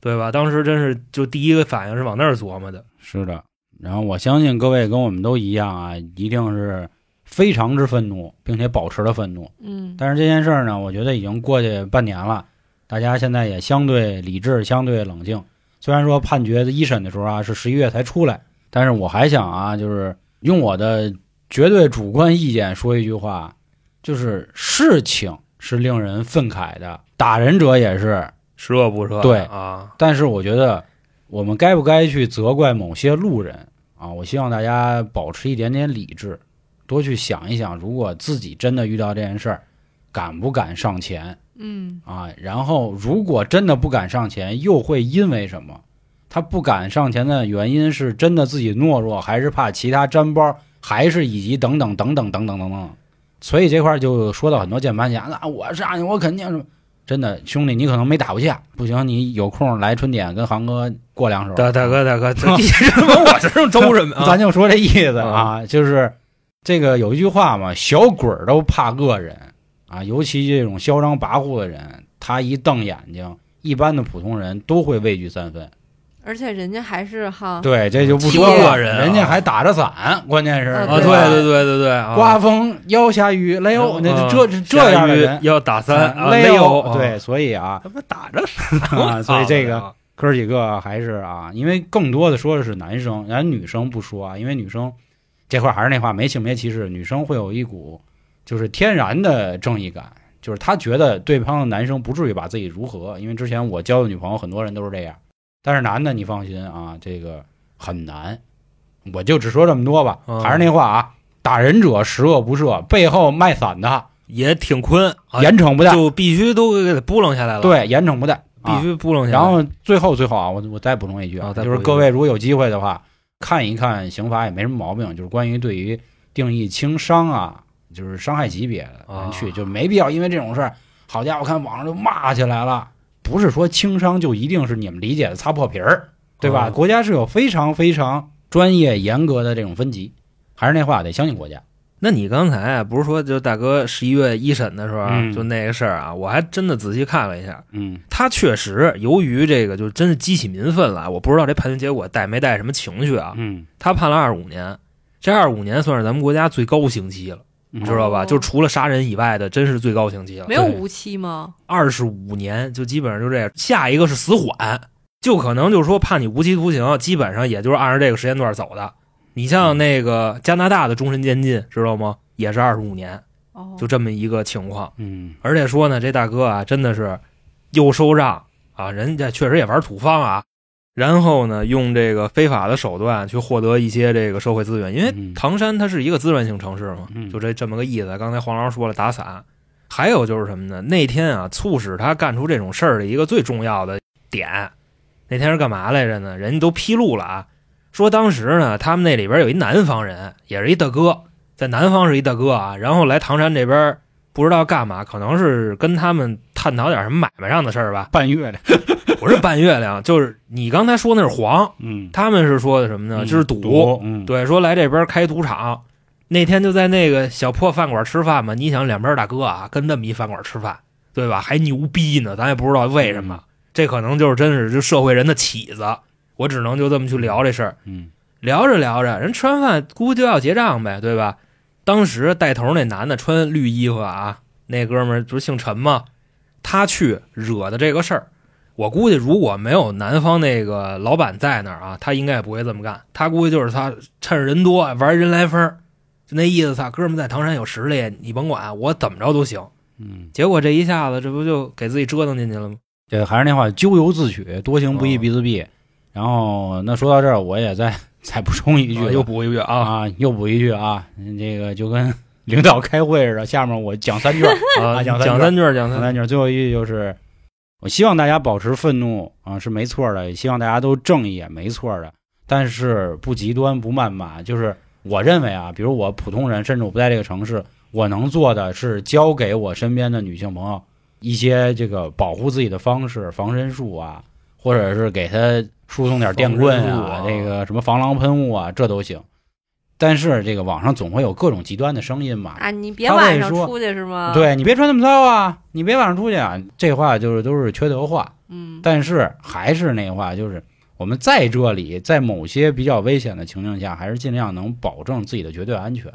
对吧？当时真是就第一个反应是往那儿琢磨的。是的。然后我相信各位跟我们都一样啊，一定是非常之愤怒，并且保持了愤怒。嗯，但是这件事儿呢，我觉得已经过去半年了，大家现在也相对理智，相对冷静。虽然说判决的一审的时候啊是十一月才出来，但是我还想啊，就是用我的绝对主观意见说一句话，就是事情是令人愤慨的，打人者也是，十恶不赦。对啊，但是我觉得我们该不该去责怪某些路人啊？我希望大家保持一点点理智，多去想一想，如果自己真的遇到这件事儿，敢不敢上前嗯啊？然后如果真的不敢上前，又会因为什么？他不敢上前的原因是真的自己懦弱，还是怕其他沾包，还是以及等等等等等等等等。所以这块儿就说到很多键盘侠，那我上去我肯定是真的兄弟，你可能没打过架，不行，你有空来春点跟航哥过两手。大大哥大哥，这 (laughs) 你什么我这是周什么啊？咱就说这意思啊，就是这个有一句话嘛，小鬼儿都怕恶人啊，尤其这种嚣张跋扈的人，他一瞪眼睛，一般的普通人都会畏惧三分。而且人家还是哈，对，这就不说了，恶人啊。人家还打着伞，关键是啊啊，对。对对对对，啊。刮风要下雨，雷欧，那啊这这这样的人，要打三啊，雷欧欧，，对，所以啊，他不打着伞。啊，(laughs) 所以这个啊。哥几个还是啊，因为更多的说的是男生，咱女生不说啊，因为女生这块儿还是那话，没性别歧视，女生会有一股就是天然的正义感，就是她觉得对方的男生不至于把自己如何，因为之前我交的女朋友很多人都是这样，但是男的你放心啊，这个很难，我就只说这么多吧，嗯还是那话啊，打人者十恶不赦，背后卖伞的也挺坤，啊严惩不贷，就必须都给他扑棱下来了，，对，严惩不贷，必啊须扑棱下来。然后最后最后啊，我我再补充一句啊就是各位如果有机会的话，看一看刑法也没什么毛病，就是关于对于定义轻伤啊，就是伤害级别的人去，啊就没必要因为这种事儿，好家伙，看网上就骂起来了。不是说轻伤就一定是你们理解的擦破皮儿，对吧？啊国家是有非常非常专业严格的这种分级，还是那话，得相信国家。那你刚才啊，不是说就大哥十一月一审的时候啊，嗯就那个事儿啊，我还真的仔细看了一下，嗯他确实由于这个就真是激起民愤了，我不知道这判决结果带没带什么情绪啊。嗯，他判了二十五年，这二十五年算是咱们国家最高刑期了，嗯知道吧？哦就除了杀人以外的，真是最高刑期了没。有无期吗？二十五年就基本上就这样，下一个是死缓，就可能就是说判你无期徒刑，基本上也就是按照这个时间段走的。你像那个加拿大的终身监禁，知道吗？也是二十五年，哦，就这么一个情况。嗯而且说呢，这大哥啊，真的是又收账啊，人家确实也玩土方啊，然后呢，用这个非法的手段去获得一些这个社会资源，因为嗯唐山它是一个资源性城市嘛，嗯就这这么个意思。刚才黄老师说了打伞，还有就是什么呢？那天啊，促使他干出这种事儿的一个最重要的点，那天是干嘛来着呢？人家都披露了啊，说当时呢，他们那里边有一南方人，也是一大哥，在南方是一大哥啊，然后来唐山这边不知道干嘛，可能是跟他们探讨点什么买卖上的事儿吧。半月的，(laughs) 不是半月亮，就是你刚才说那是黄，嗯，他们是说的什么呢？就是赌，嗯，对，说来这边开赌场。那天就在那个小破饭馆吃饭嘛，你想两边大哥啊，跟那么一饭馆吃饭，对吧？还牛逼呢，咱也不知道为什么，这可能就是真是就社会人的起子。我只能就这么去聊这事儿，嗯聊着聊着，人吃完饭估计就要结账呗，对吧？当时带头那男的穿绿衣服啊，那哥们儿不是姓陈吗？他去惹的这个事儿，我估计如果没有南方那个老板在那儿啊，他应该也不会这么干。他估计就是他趁着人多玩人来疯儿，就那意思，他哥们在唐山有实力，你甭管我怎么着都行。嗯，结果这一下子，这不就给自己折腾进去了吗？这还是那话，咎由自取，多行不义哦必自毙。然后那说到这儿，我也再 (laughs) 再补充一句，啊又补一句啊，啊，又补一句啊，这个就跟领导开会似的，下面我讲三句儿，啊，讲讲三句三句，讲三句。讲三句儿。最后一句就是，我希望大家保持愤怒啊，是没错的，也希望大家都正义，也没错的，但是不极端，不谩骂。就是我认为啊，比如我普通人，甚至我不在这个城市，我能做的是教给我身边的女性朋友一些这个保护自己的方式，防身术啊，或者是给她输送点电棍啊，防身术啊这个什么防狼喷雾啊，这都行。但是这个网上总会有各种极端的声音嘛，啊，你别晚上出去是吗？，对你别穿那么骚啊，你别晚上出去啊，这话就是都是缺德话。嗯，但是还是那话，就是我们在这里，在某些比较危险的情境下，还是尽量能保证自己的绝对安全。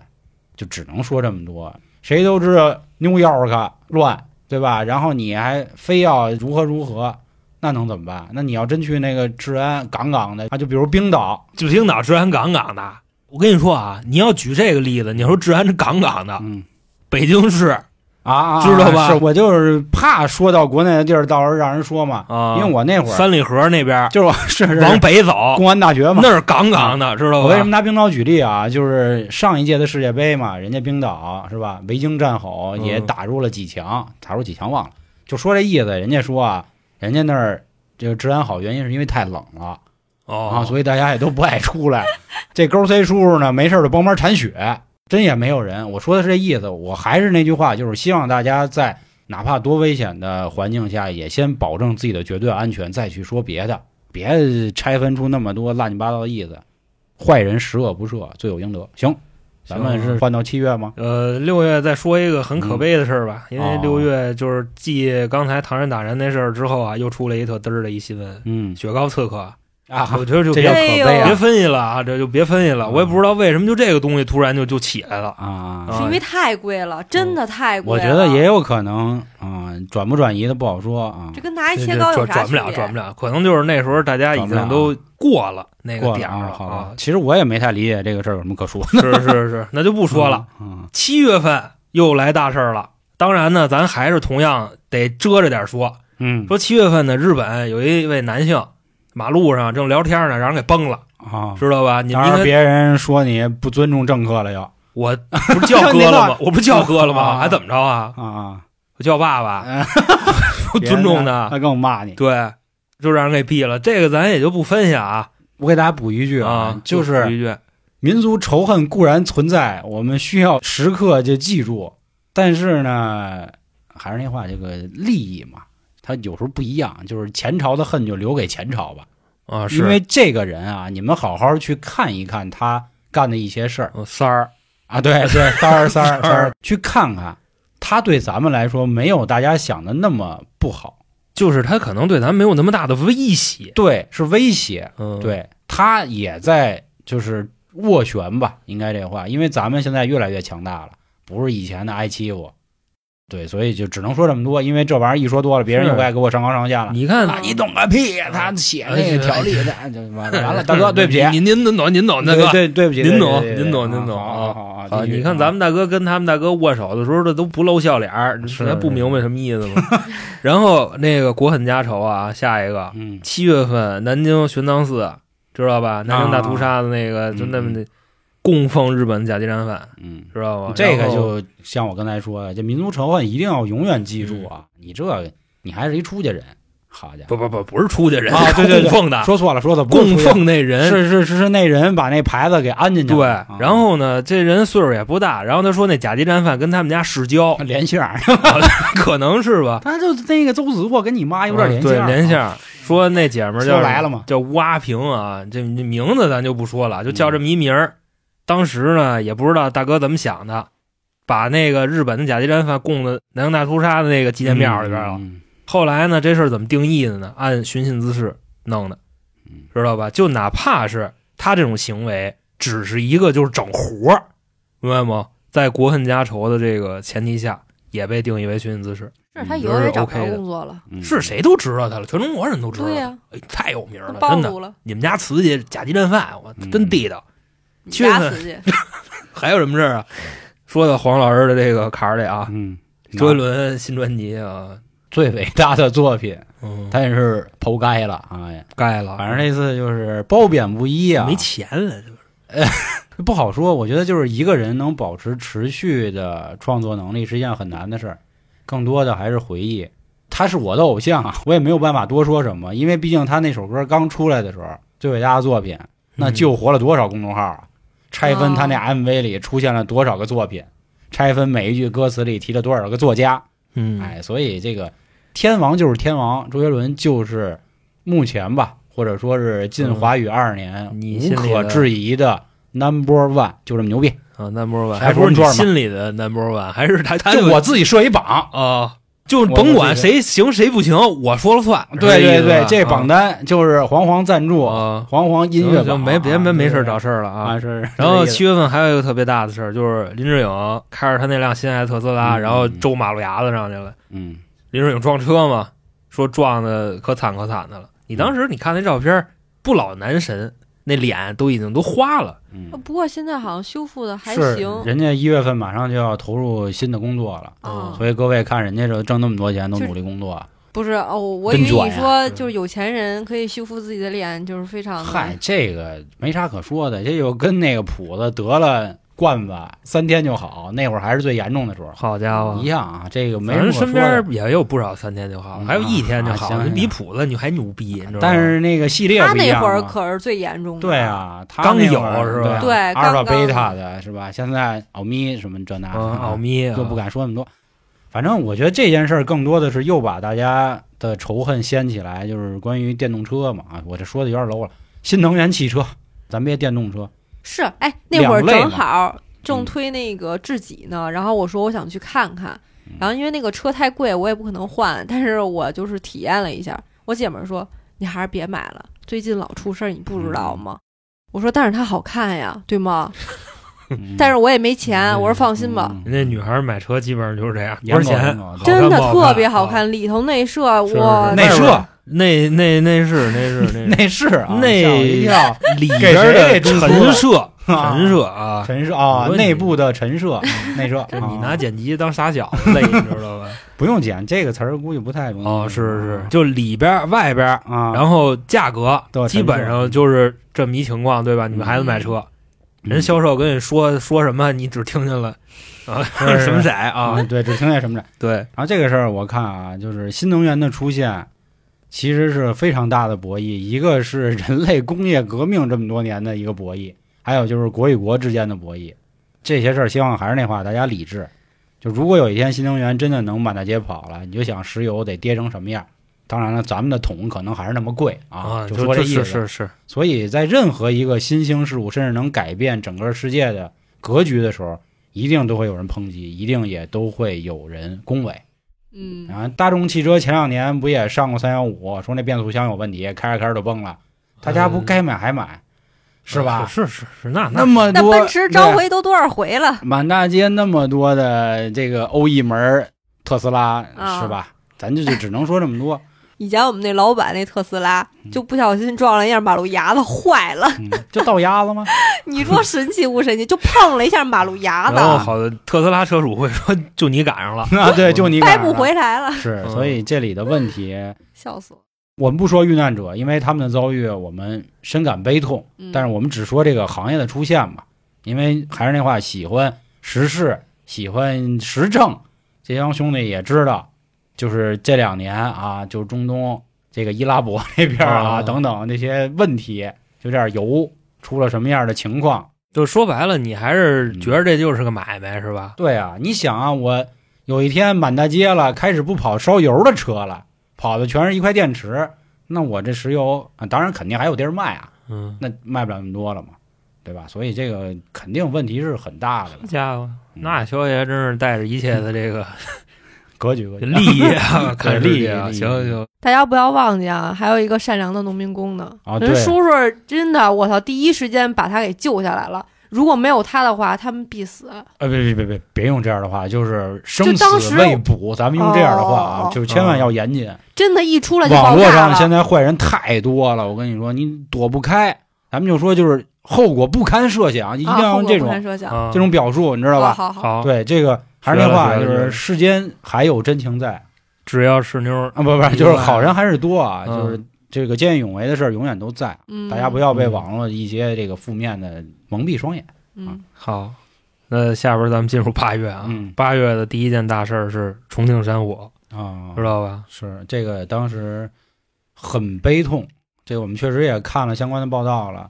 就只能说这么多。谁都知道 New York 乱，对吧？然后你还非要如何如何，那能怎么办？那你要真去那个治安杠杠的啊，就比如冰岛，就冰岛治安杠杠的。我跟你说啊，你要举这个例子，你说治安是杠杠的，嗯北京市啊啊，知道吧是我就是怕说到国内的地儿，到时候让人说嘛。啊，因为我那会儿三里河那边就是往北走，公安大学嘛，那是杠杠的，知道吧？我为什么拿冰岛举例啊？就是上一届的世界杯嘛，人家冰岛是吧？维京战吼也嗯打入了几强，打入几强忘了。就说这意思，人家说啊，人家那儿这个治安好，原因是因为太冷了哦啊，所以大家也都不爱出来。这勾 C 叔叔呢，没事就帮忙铲雪，真也没有人。我说的是这意思，我还是那句话，就是希望大家在哪怕多危险的环境下，也先保证自己的绝对安全，再去说别的，别拆分出那么多乱七八糟的意思。坏人十恶不赦，罪有应得。行，咱们是换到七月吗？呃，六月再说一个很可悲的事儿吧，因为哦六月就是继刚才唐山打人那事儿之后啊，又出了一特嘚儿的一新闻，嗯雪糕刺客。啊我，觉得就别别啊分析了啊，这就别分析了。我也不知道为什么就这个东西突然就就起来了。啊！啊是因为太贵了，真的太贵了。我觉得也有可能啊，转不转移的不好说啊这。跟拿一这切糕有啥转转不了，转不了，可能就是那时候大家已经都过了那个点了点儿啊，好。其实我也没太理解这个事儿有什么可说的。是是是，那就不说了。(laughs) 嗯，七月份又来大事儿了。当然呢，咱还是同样得遮着点说。嗯说七月份呢，日本有一位男性，马路上正聊天呢，让人给崩了，啊，知道吧？你当们应该然别人说你不尊重政客了又我不是叫哥了吗？我不是叫哥了吗？(laughs) 啊还怎么着啊？啊啊，我叫爸爸，哎不 (laughs) 尊重他。他更骂你。对，就让人给毙了。这个咱也就不分析啊我给大家补一句啊，就是一句民族仇恨固然存在，我们需要时刻就记住，但是呢，还是那话，这个利益嘛，它有时候不一样，就是前朝的恨就留给前朝吧，啊，是因为这个人啊，你们好好去看一看他干的一些事儿嗯三儿啊，对对，三儿三儿 (laughs) 三儿三儿，去看看，他对咱们来说没有大家想的那么不好，就是他可能对咱没有那么大的威胁。对，是威胁，嗯，，对他也在就是斡旋吧，应该这话，因为咱们现在越来越强大了，不是以前的挨欺负。对，所以就只能说这么多，因为这玩意儿一说多了，别人又该给我上纲上线了。你看那你懂个屁呀！他写那个条例的，就完了完了，大哥，对不起，您您您懂您懂大哥。对对不起，您懂您懂您懂啊好好好好，啊，你看咱们大哥跟他们大哥握手的时候，这都不露笑脸儿，是还不明白什么意思吗？(laughs) 然后那个国恨家仇啊，下一个嗯七月份南京玄奘寺，知道吧？南京大屠杀的那个，嗯就那么的供奉日本甲级战犯，嗯，知道吧？这个就像我刚才说的，这民族仇恨一定要永远记住啊！你这你还是一出家人，好家伙，不不不不是出家人啊对对对。供奉的，说错了说错了，供奉那人。是是是是那人把那牌子给安进去对了，，然后呢，这人岁数也不大，然后他说那甲级战犯跟他们家世交。啊，连线儿，(laughs) 可能是吧？他就那个周子沃跟你妈有点连线儿，啊。对连线儿。说那姐们儿叫来了嘛。叫吴阿平啊，这这名字咱就不说了，就叫这嗯么一名儿。当时呢，也不知道大哥怎么想的，把那个日本的甲级战犯供到南京大屠杀的那个纪念庙里边了。嗯后来呢，这事儿怎么定义的呢？按寻衅滋事弄的嗯，知道吧？就哪怕是他这种行为，只是一个就是整活儿，明白吗？在国恨家仇的这个前提下，也被定义为寻衅滋事。是他以后也找不 OK 的着工作了，嗯是谁都知道他了，全中国人都知道。对呀，哎，太有名了，暴真的。你们家瓷器甲级战犯，我嗯真地道。你去死去，(laughs) 还有什么事儿啊？说到黄老师的这个坎儿里啊，嗯，周杰伦新专辑啊，最伟大的作品，嗯，但是剖该了，哎，该了，反正这次就是褒贬不一啊，没钱了，就是 (laughs) 不好说。我觉得就是一个人能保持持续的创作能力是一件很难的事儿，更多的还是回忆。他是我的偶像啊，我也没有办法多说什么，因为毕竟他那首歌刚出来的时候，最伟大的作品，那救活了多少公众号啊！拆分他那 MV 里出现了多少个作品，拆分每一句歌词里提了多少个作家，嗯，哎，所以这个天王就是天王，周杰伦就是目前吧，或者说是进华语二十年、你无可置疑的 number one，就这么牛逼。啊，number one，还还不是你心里的 number one，还是他他就我自己设一榜，啊，就我甭管谁行谁不行，我说了算。对对对，这榜单就是黄黄赞助，啊，黄黄音乐，就没别没没事儿找事事儿了啊。然后七月份还有一个特别大的事儿，就是林志颖开着他那辆心爱特斯拉，嗯然后周马路牙子上去了。嗯，林志颖撞车嘛，说撞的可惨可惨的了。你当时你看那照片，不老男神，那脸都已经都花了。嗯不过现在好像修复的还行人家一月份马上就要投入新的工作了，啊。所以各位看人家这挣那么多钱都努力工作，不是哦，我以为你说就是有钱人可以修复自己的脸，就是非常的嗨，这个没啥可说的，这就跟那个谱子得了冠子三天就好，那会儿还是最严重的时候，好家伙一，样啊，这个没人身。边也有不少三天就好，嗯还有一天就好，啊行你比行谱子你还牛逼，你知道吗？但是那个系列他那不一样嘛会儿可是最严重的。对，啊，他刚有是吧对阿尔法贝塔的是吧？现在奥咪什么这那奥咪啊就不敢说那么多。反正我觉得这件事儿更多的是又把大家的仇恨掀起来，就是关于电动车嘛啊，我这说的有点 low 了。新能源汽车，咱别电动车，是哎，那会儿正好正嗯推那个智己呢，然后我说我想去看看嗯，然后因为那个车太贵，我也不可能换，但是我就是体验了一下。我姐们儿说你还是别买了，最近老出事儿，你不知道吗？我说但是它好看呀，对吗？嗯但是我也没钱，嗯我说放心吧。嗯人家女孩买车基本上就是这样，严多少钱真的特别好啊看，里头内设是哇，内设内内内饰内饰内那是啊，那吓我一跳，(laughs) 里边的 (laughs) 陈设啊陈设啊，陈设啊内部的陈设，(laughs) 内设，这你拿啊剪辑当傻小子累，你知道吧？不用剪这个词儿，估计不太容易。哦，是是，就里边外边，啊，然后价格基本上就是这么一情况，对吧？你们孩子买车，嗯人销售跟你说说什么，你只听见了啊什么色啊，啊？对，只听见什么色。对，然后这个事儿我看啊，就是新能源的出现，其实是非常大的博弈。一个是人类工业革命这么多年的一个博弈，还有就是国与国之间的博弈。这些事儿，希望还是那话，大家理智。就如果有一天新能源真的能满大街跑了，你就想石油得跌成什么样。当然了，咱们的桶可能还是那么贵啊，就说这意思。是是是，所以在任何一个新兴事物，甚至能改变整个世界的格局的时候，一定都会有人抨击，一定也都会有人恭维。嗯，啊，大众汽车前两年不也上过三幺五，说那变速箱有问题，开着开着就崩了，大家不嗯该买还买，是吧？是是是，那那么多那奔驰召回都多少回了？满大街那么多的这个欧意门特斯拉，啊是吧？咱就就只能说这么多。以前我们那老板那特斯拉就不小心撞了一下马路牙子，坏了。嗯，就倒牙子吗？(laughs) 你说神奇不神奇？就碰了一下马路牙子，然后好的特斯拉车主会说，就你赶上了，啊，对，就你掰不回来了，是，嗯所以这里的问题，笑死我。我们不说遇难者，因为他们的遭遇我们深感悲痛。嗯但是我们只说这个行业的出现吧，因为还是那话，喜欢时事、喜欢时政，这帮兄弟也知道，就是这两年啊，就中东这个伊拉伯 (laughs) 那边啊、啊等等那些问题，就这点油出了什么样的情况？就说白了，你还是觉得这就是个买卖，是吧？对啊，你想啊，我有一天满大街了，开始不跑烧油的车了，跑的全是一块电池，那我这石油啊，当然肯定还有地儿卖啊，嗯，那卖不了那么多了嘛，对吧？所以这个肯定问题是很大的家伙，嗯那肖爷真是带着一切的这个格局格局。利益啊，(laughs) 看利益啊，利益行行，大家不要忘记啊，还有一个善良的农民工呢。啊对人叔叔真的，我操，第一时间把他给救下来了。如果没有他的话，他们必死。呃，别别别别别用这样的话，就是生就当时死未卜，咱们用这样的话啊，哦就千万要严谨。真的，一出来就网络爆炸了。上现在坏人太多了，我跟你说，你躲不开。咱们就说，就是后果不堪设想，一定要用这种、不堪设想，啊这种表述，你知道吧？好，好，对，这个还是那话，就是世间还有真情在只要是妞儿，啊，不不，就是好人还是多啊，嗯就是这个见义勇为的事儿永远都在，嗯，大家不要被网络一些这个负面的蒙蔽双眼。嗯，好，那下边咱们进入八月啊。嗯八月的第一件大事儿是重庆山火，啊，知道吧？是这个当时很悲痛，这个我们确实也看了相关的报道了。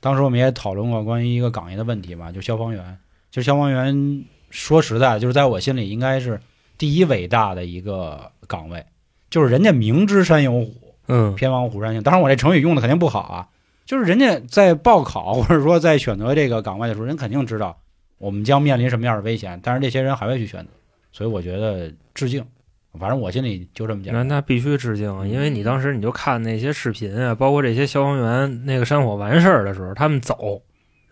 当时我们也讨论过关于一个岗业的问题吧，就消防员。其实消防员说实在，就是在我心里应该是第一伟大的一个岗位，就是人家明知山有虎，嗯偏往虎山行。当然，我这成语用的肯定不好啊，就是人家在报考或者说在选择这个岗位的时候，人肯定知道我们将面临什么样的危险，但是这些人还会去选择，所以我觉得致敬。反正我心里就这么讲。那那必须致敬啊，因为你当时你就看那些视频啊，包括这些消防员那个山火完事儿的时候，他们走，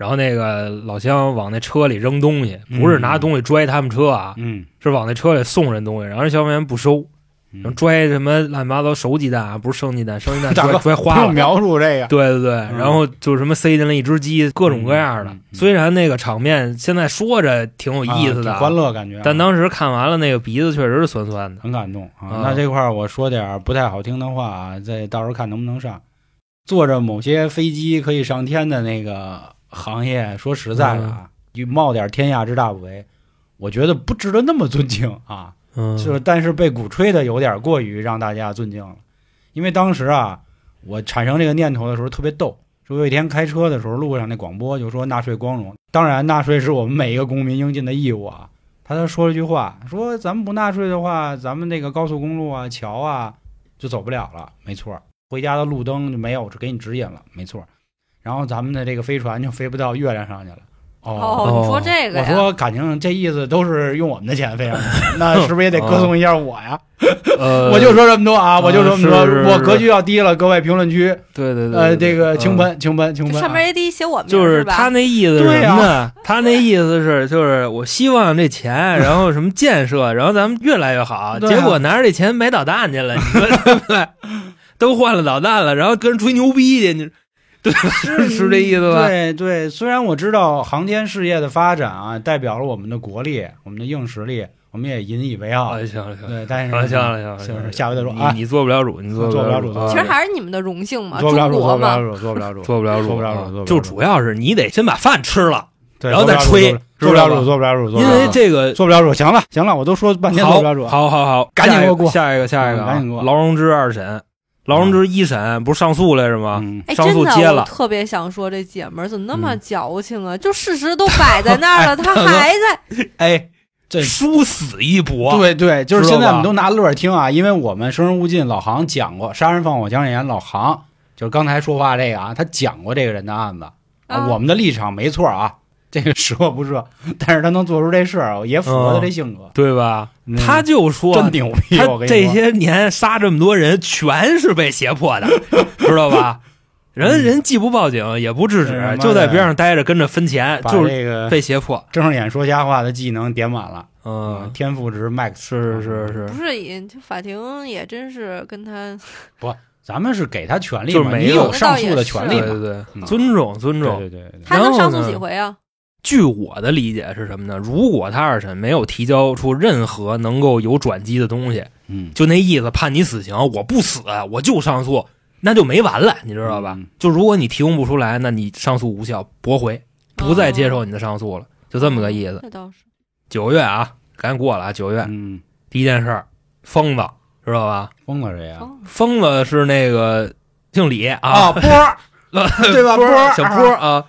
然后那个老乡往那车里扔东西，不是拿东西拽他们车啊，嗯，是往那车里送人东西，然后人消防员不收，嗯然后拽什么乱七八糟熟鸡蛋啊，不是生鸡蛋，生鸡蛋拽拽花了。描述这个，对对对，嗯然后就是什么塞进了一只鸡，各种各样的虽然那个场面现在说着挺有意思的欢乐感觉啊，但当时看完了，那个鼻子确实是酸酸的。很感动啊。啊那这块儿我说点不太好听的话啊，再到时候看能不能上。坐着某些飞机可以上天的那个行业，说实在的啊，你冒点天下之大不韪，我觉得不值得那么尊敬啊。嗯，就是但是被鼓吹的有点过于让大家尊敬了，因为当时啊，我产生这个念头的时候特别逗。说有一天开车的时候，路上那广播就说纳税光荣，当然纳税是我们每一个公民应尽的义务啊。他他说了句话，说咱们不纳税的话，咱们那个高速公路啊、桥啊就走不了了。没错，回家的路灯就没有，给你指引了。没错，然后咱们的这个飞船就飞不到月亮上去了。哦，你说这个呀？我说感情这意思都是用我们的钱飞上去，(laughs) 那是不是也得歌颂一下我呀？(laughs) 呃，我就说这么多啊，我就这么多，是是是我格局要低了，各位评论区，对对对，呃，这个请。嗯喷，请喷，请喷上面 AD 写我们就是？他那意思什么呢？(laughs) 他那意思是，就是我希望这钱，然后什么建设，然后咱们越来越好。啊结果拿着这钱买导弹去了，你说对不对？都换了导弹了，然后跟人吹牛逼去，你 (laughs) 对吧？是是这意思吧？对对，虽然我知道航天事业的发展啊，代表了我们的国力，我们的硬实力，我们也引以为傲。啊，行了行了，对，但是行了行了行了，行了下回再说啊。你你做不了主，你做做不了主啊，主做不了其实还是你们的荣幸嘛，做不了主，嘛。做不了主，做不了主，(laughs) 做不了主，做不了主啊做不了主就主要是你得先把饭吃了，对然后再做不了主吹做不了主，做不了主，因为这个做不了主。行了行了，我都说半天做不了主。好好好，赶紧给我过下一个下一个赶紧过劳荣枝二审，劳荣枝一审不是上诉来着吗？上真的，诉接了我特别想说，这姐们儿怎么那么嗯矫情啊？(laughs) 就事实都摆在那儿了，(laughs) 她还在。哎，这 (laughs) 殊死一搏，对对，就是现在我们都拿乐儿听啊，因为我们生人勿近老杭讲过杀人放火讲演员老杭，就是刚才说话这个啊，他讲过这个人的案子啊我们的立场没错啊，(laughs) 这个十恶不赦，但是他能做出这事儿，也符合他这性格，对吧？嗯他就说真牛逼，他这些年杀这么多人，全是被胁迫的，知道吧？人嗯人既不报警，也不制止，就在边上待着，跟着分钱，就是这个被胁迫。睁着眼说瞎话的技能点满了，嗯，天赋值 max，是是是不是，也就法庭也真是跟他 (laughs) 不咱们是给他权利嘛，就是没有你有上诉的权利嘛，对对尊重尊重。对对他能上诉几回啊？据我的理解是什么呢？如果他二审没有提交出任何能够有转机的东西，嗯，就那意思判你死刑，我不死，我就上诉，那就没完了，你知道吧？嗯就如果你提供不出来，那你上诉无效，驳回，不再接受你的上诉了，就这么个意思。这倒是。九月啊，赶紧过了啊！九月、嗯，第一件事儿，疯子知道吧？疯了谁呀？哦疯子是那个姓李啊，啊，波儿 (laughs) 对吧波小波啊，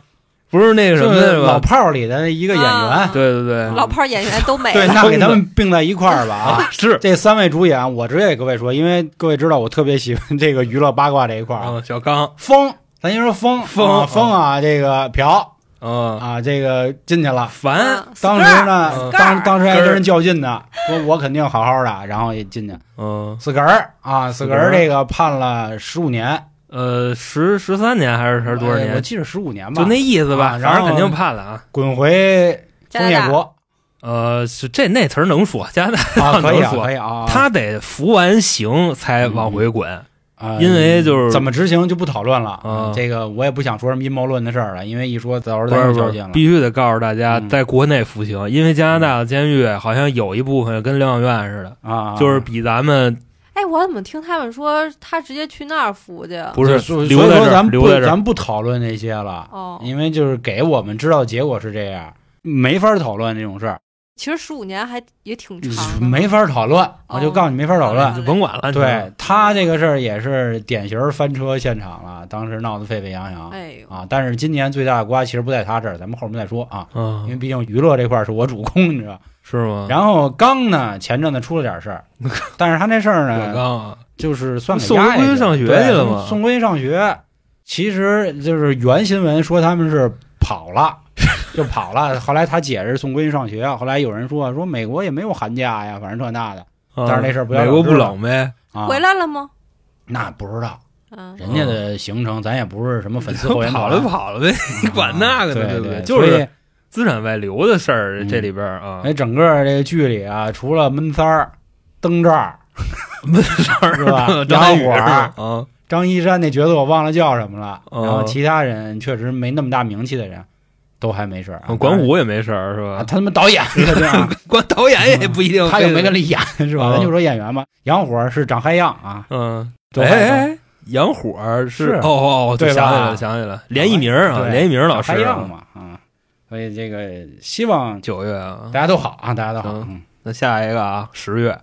不是那个什么的？老炮儿里的一个演员。啊，对对对，老炮儿演员都没对，了。那 (laughs) 给他们并在一块儿吧啊！(laughs) 是。这三位主演，我直接给各位说，因为各位知道我特别喜欢这个娱乐八卦这一块儿。小刚，风，咱先说风，风啊风啊，这个朴。嗯，啊，这个进去了。烦，啊当时呢，嗯当当时还跟人较劲呢，说我肯定好好的，然后也进去。嗯，死根儿啊，自个儿。这个判了十五年，呃，十十三年还是还是多少年？哎我记得十五年吧，就那意思吧，啊然后反正肯定判了啊。滚回加拿大枫叶国呃，是这那词儿能说，加拿大啊，(laughs) 可以啊，能说可以啊。他得服完刑才往回滚。啊，因为就是怎么执行就不讨论了啊这个我也不想说什么阴谋论的事儿了，因为一说到时候不咱是不是又较劲了。必须得告诉大家，嗯在国内服刑，因为加拿大的监狱好像有一部分跟疗养院似的，啊，就是比咱们哎，我怎么听他们说他直接去那儿服去？不是所以留在这儿，所以说咱们留在这儿。不咱不讨论那些了，哦，因为就是给我们知道结果是这样，没法讨论这种事儿，其实十五年还也挺长没法讨论。我就告诉你没法讨论。哦就甭管了。对他这个事儿也是典型翻车现场了，当时闹得沸沸扬扬哎呦，啊。但是今年最大的瓜其实不在他这儿，咱们后面再说啊，因为嗯，毕竟娱乐这块儿是我主攻，你知道。是吗？然后刚呢，前阵子出了点事儿，(laughs) 但是他那事儿呢，刚啊，就是算给送压下去归上学去了吗送归上学，其实就是原新闻说他们是跑了，(laughs) 就跑了。后来他解释送闺女上学，后来有人说说美国也没有寒假呀，反正这那的但但是那事儿不要美国不之了冷呗？啊。回来了吗？那不知道嗯，人家的行程，咱也不是什么粉丝后援 (laughs) 跑团了跑了呗，你管那个呢？对不对？所以就是资产外流的事儿，嗯这里边儿啊，哎，整个这个剧里啊，除了闷三儿、灯罩儿 (laughs) 闷三儿是吧 (laughs) 张杨火啊，张一山那角色我忘了叫什么了，哦然后其他人确实没那么大名气的人，都还没事儿啊。管虎也没事儿是啊，吧？他他妈导演是这样，(laughs) 管导演也不一定，他又没跟里演是吧？哦咱就说演员吧，杨火是长嗨样啊，嗯，对哎哎，杨火儿是哦哦哦，对吧想起来了，想起来了，连一鸣啊，对连一鸣老师长嗨样嘛啊，所以这个希望九月啊。大，家都好啊，大家都好。那下一个啊，十月，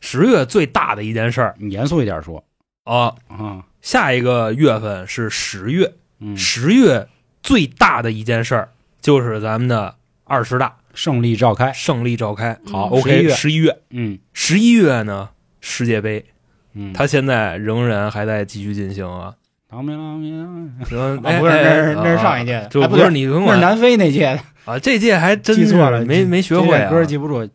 十月最大的一件事儿。你严肃一点说。啊，啊，下一个月份是十月，嗯，十月最大的一件事儿就是咱们的二十大。胜利召开，胜利召开。好嗯 OK，十一月，嗯。十一月呢，世界杯，嗯，它现在仍然还在继续进行啊。当明当明，(laughs) 不是那是哎那是上一届的，就不是哎不对你是南非那届的，啊，这届还真错了，没没学会歌记不住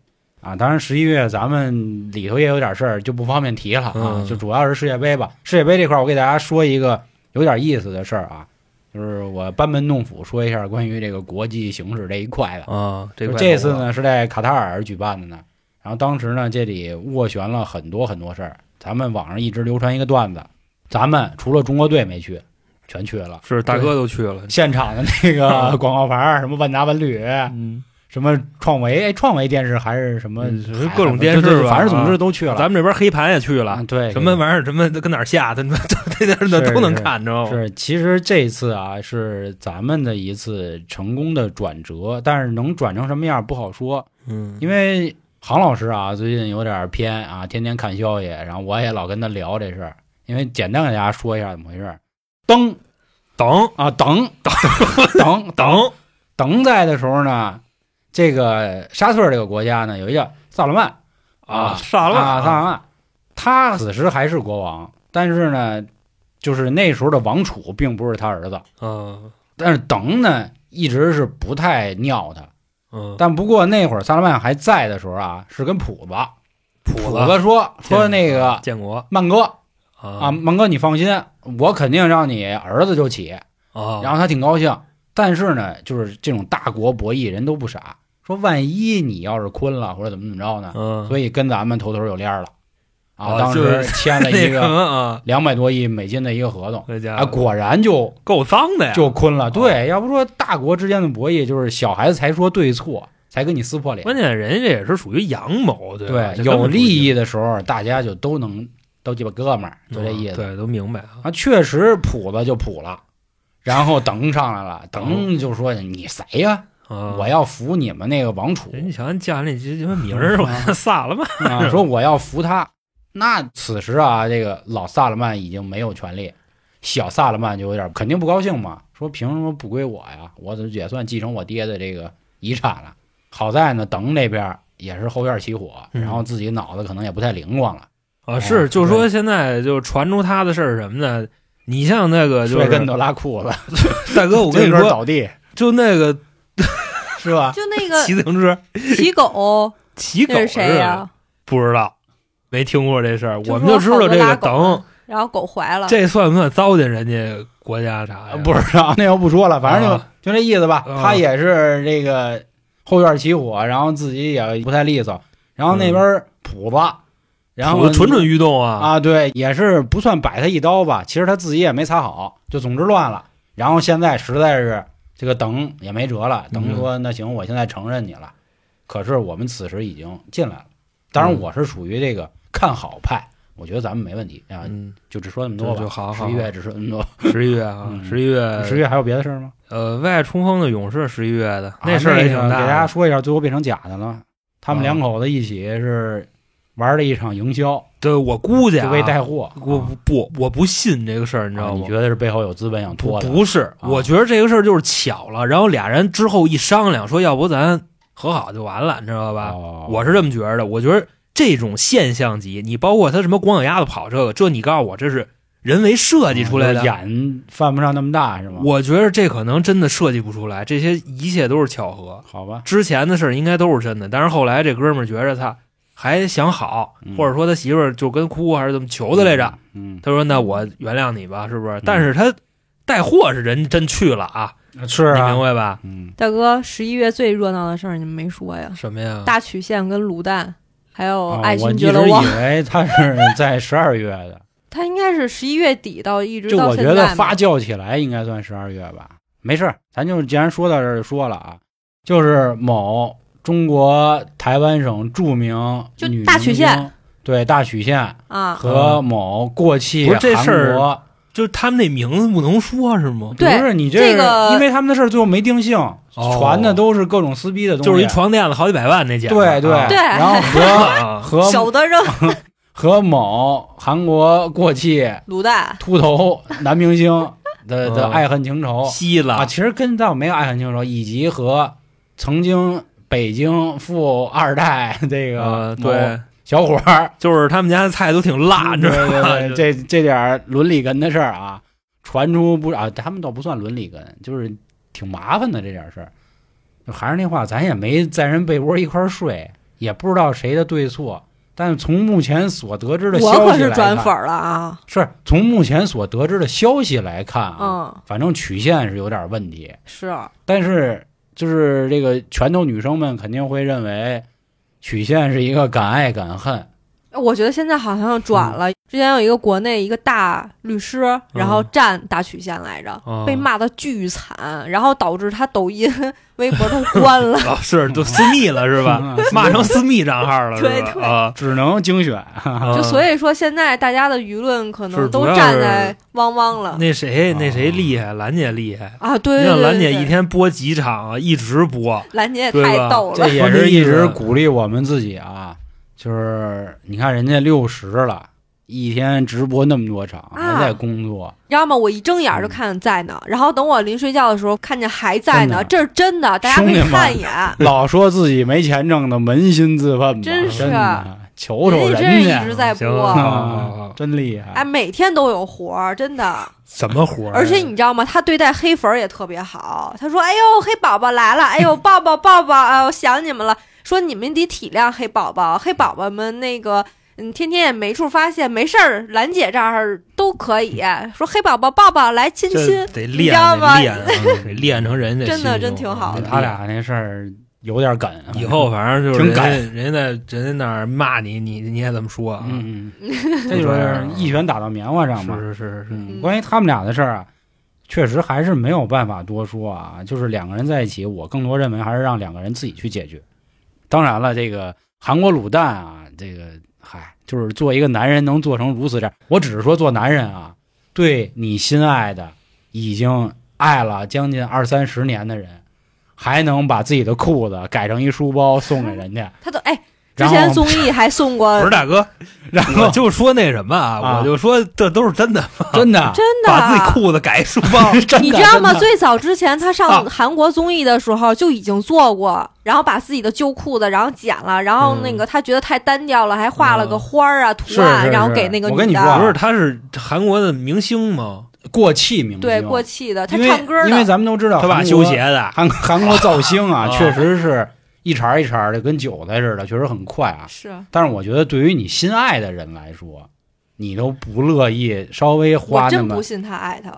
啊。当然十一月咱们里头也有点事儿，就不方便提了啊。嗯就主要是世界杯吧。世界杯这块儿，我给大家说一个有点意思的事儿啊，就是我班门弄斧说一下关于这个国际形势这一块的。啊，这这次呢是在卡塔尔举办的呢，然后当时呢这里斡旋了很多很多事儿。咱们网上一直流传一个段子，咱们除了中国队没去，全去了。是大哥都去了，现场的那个 (laughs) 广告牌儿，什么万达文旅，嗯，什么创维，哎，创维电视还是什么嗯各种电视吧对对反正总之都去了。咱们这边黑盘也去了啊，，对，什么玩意儿，什么跟哪儿下，他们这点是都能看着。是，其实这次啊是咱们的一次成功的转折，但是能转成什么样不好说，嗯，因为杭老师啊最近有点偏啊，天天看消息，然后我也老跟他聊这事儿。因为简单给大家说一下怎么回事儿，灯。等啊等等等等等在的时候呢，这个沙特这个国家呢有一个萨勒曼。啊，萨勒曼，萨曼勒曼，他此时还是国王，但是呢，就是那时候的王储并不是他儿子，嗯但是等呢一直是不太尿他。嗯，但不过那会儿萨勒曼还在的时候啊，是跟普子，谱普子说说那个建国。曼哥啊，蒙哥你放心，我肯定让你儿子就起。啊，然后他挺高兴，但是呢，就是这种大国博弈人都不傻，说万一你要是坤了或者怎么怎么着呢，嗯，所以跟咱们头头有链了啊，哦当时签了 (laughs) 一个两百多亿美金的一个合同，啊，果然就够脏的呀，就坤了。对，要不说大国之间的博弈，就是小孩子才说对错，才跟你撕破脸。关键人家这也是属于阳谋，对吧？对，有利益的时候，大家就都能都鸡巴哥们儿，就这意思。嗯对，都明白啊。啊，确实谱子就谱了，然后等上来了，等就说你谁呀？啊我要服你们那个王储人家瞧人叫那这什么名儿，我撒了嘛，(laughs) 啊，说我要服他。那此时啊，这个老萨勒曼已经没有权利，小萨勒曼就有点肯定不高兴嘛，说凭什么不归我呀？我这也算继承我爹的这个遗产了。好在呢，等那边也是后院起火，嗯然后自己脑子可能也不太灵光了，啊，是，就说现在就传出他的事儿什么的，你像那个就是摔跟头拉裤子，(laughs) 大哥，我跟你说，倒地就那个 (laughs) 是吧？就那个骑自行车骑狗，(laughs) 骑狗是谁呀？不知道，没听过这事儿，我们就知道这个等，然后狗怀了，这算不算糟践人家国家啥呀？不知道，那就不说了，反正就、啊就这意思吧。啊他也是这个后院起火，然后自己也不太利索，然后那边谱子，然后蠢蠢欲动啊！啊，对，也是不算摆他一刀吧。其实他自己也没擦好，就总之乱了。然后现在实在是这个等也没辙了，等于说那行，我现在承认你了。可是我们此时已经进来了，当然嗯我是属于这个看好派，我觉得咱们没问题啊，嗯，就只说那么多吧。就就好好十一月只说那么多。十一月啊，嗯十一月，十一月还有别的事儿吗？呃，为爱冲锋的勇士十一月的那事儿也挺大给大家说一下，最后变成假的了。他们啊两口子一起是玩了一场营销，对我估计为带货。我啊不我不信这个事儿，你知道吗？啊你觉得是背后有资本想不拖的？不是，啊我觉得这个事儿就是巧了，然后俩人之后一商量，说要不咱和好就完了，你知道吧？哦我是这么觉得的。我觉得这种现象级，你包括他什么光脚丫子跑这个，这你告诉我这是人为设计出来的。啊眼犯不上那么大是吗？我觉得这可能真的设计不出来，这些一切都是巧合。好吧，之前的事儿应该都是真的，但是后来这哥们儿觉着他还想好，嗯或者说他媳妇儿就跟哭还是怎么求他来着。嗯，他说：“那我原谅你吧，是不是？”但是他带货是人真去了啊，嗯是啊你明，白吧？嗯，大哥，十一月最热闹的事儿你们没说呀？什么呀？大曲线跟卤蛋，还有爱哦我一新觉罗旺，直以为他是在十二月的，他应该是十一月底到一直就到我觉得现在发酵起来应该算十二月吧。没事儿，咱就既然说到这儿就说了啊，就是某中国台湾省著名就女大曲明星线，对大曲线啊，和某过气不是这事韩儿国，就他们那名字不能说是吗？不是你这个因为他们的事儿最后没定性，哦。传的都是各种撕逼的东西，就是一床垫子好几百万那奖，对对啊。对。然后和 (laughs) 啊。和 (laughs) 舍不得扔。(laughs) 和某韩国过气卤蛋，秃头男明星的的嗯爱恨情仇。吸了。啊，其实跟倒没有爱恨情仇，以及和曾经北京富二代这个呃，对，小伙儿，就是他们家的菜都挺辣，你知对道吗？对对，这这点儿伦理根的事儿啊，传出不啊，他们倒不算伦理根，就是挺麻烦的这点事儿。就还是那话，咱也没在人被窝一块儿睡，也不知道谁的对错。但是从目前所得知的消息来可是转看，粉了啊，是从目前所得知的消息来看啊，嗯，反正曲线是有点问题。是但是就是这个拳头女生们肯定会认为曲线是一个敢爱敢恨，我觉得现在好像转了。之前有一个国内一个大律师，然后站大曲线来着，哦被骂的巨惨，然后导致他抖音、微博都关了。啊，是都私密了是吧？嗯骂成私密账号了？对对啊，只能精选。啊就所以说，现在大家的舆论可能都站在汪汪了那谁那谁哦厉害，兰姐厉害。啊！对你对对，兰姐一天播几场啊？一直播，兰姐也太逗了，这也是一直鼓励我们自己啊，就是你看人家六十了，一天直播那么多场，啊还在工作，你知道吗？我一睁眼就看见在呢，然后等我临睡觉的时候看见还在呢，这是真的，大家看一眼。老说自己没钱挣的，扪心自问吧，真是真的，求求人家真一，直在播，真厉害。哎，每天都有活儿，真的。什么活儿啊？而且你知道吗？他对待黑粉儿也特别好。他说：“哎呦，黑宝宝来了！哎呦，抱抱抱抱！哎，我想你们了。说你们得体谅黑宝宝，黑宝宝们那个，嗯，天天也没处发泄，没事儿，兰姐这儿都可以。说黑宝宝抱抱，来亲亲。得练知道吗得练啊，(laughs) 得练成人家真的真挺好的他俩那事儿有点梗，以后反正就是人家挺敢人家在人家那儿骂你，你你也这么说啊？嗯，嗯，这就是一拳打到棉花上嘛。是是是是，嗯，关于他们俩的事儿啊，确实还是没有办法多说啊。就是两个人在一起，我更多认为还是让两个人自己去解决。当然了，这个韩国卤蛋啊，这个嗨，就是做一个男人能做成如此这样，我只是说做男人啊，对你心爱的已经爱了将近二三十年的人，还能把自己的裤子改成一书包送给人家，他都哎，之前综艺还送过不是大哥，(laughs) 然我后就说那什么啊，啊我就说这都是真的，(laughs) 真的真的把自己裤子改书包，(laughs) 你知道吗？最早之前他上啊韩国综艺的时候就已经做过，然后把自己的旧裤子然后剪了，然后那个他觉得太单调了，还画了个花儿啊、图案，是是然后给那个我跟你说啊不是他是韩国的明星吗？过气明星，对过气的，他唱歌的，因为咱们都知道他爸韩国修鞋的，韩韩国造星啊，啊确实是一茬一茬的，跟韭菜似的，确实很快啊。是但是我觉得，对于你心爱的人来说，你都不乐意稍微花那么我真不信他爱他。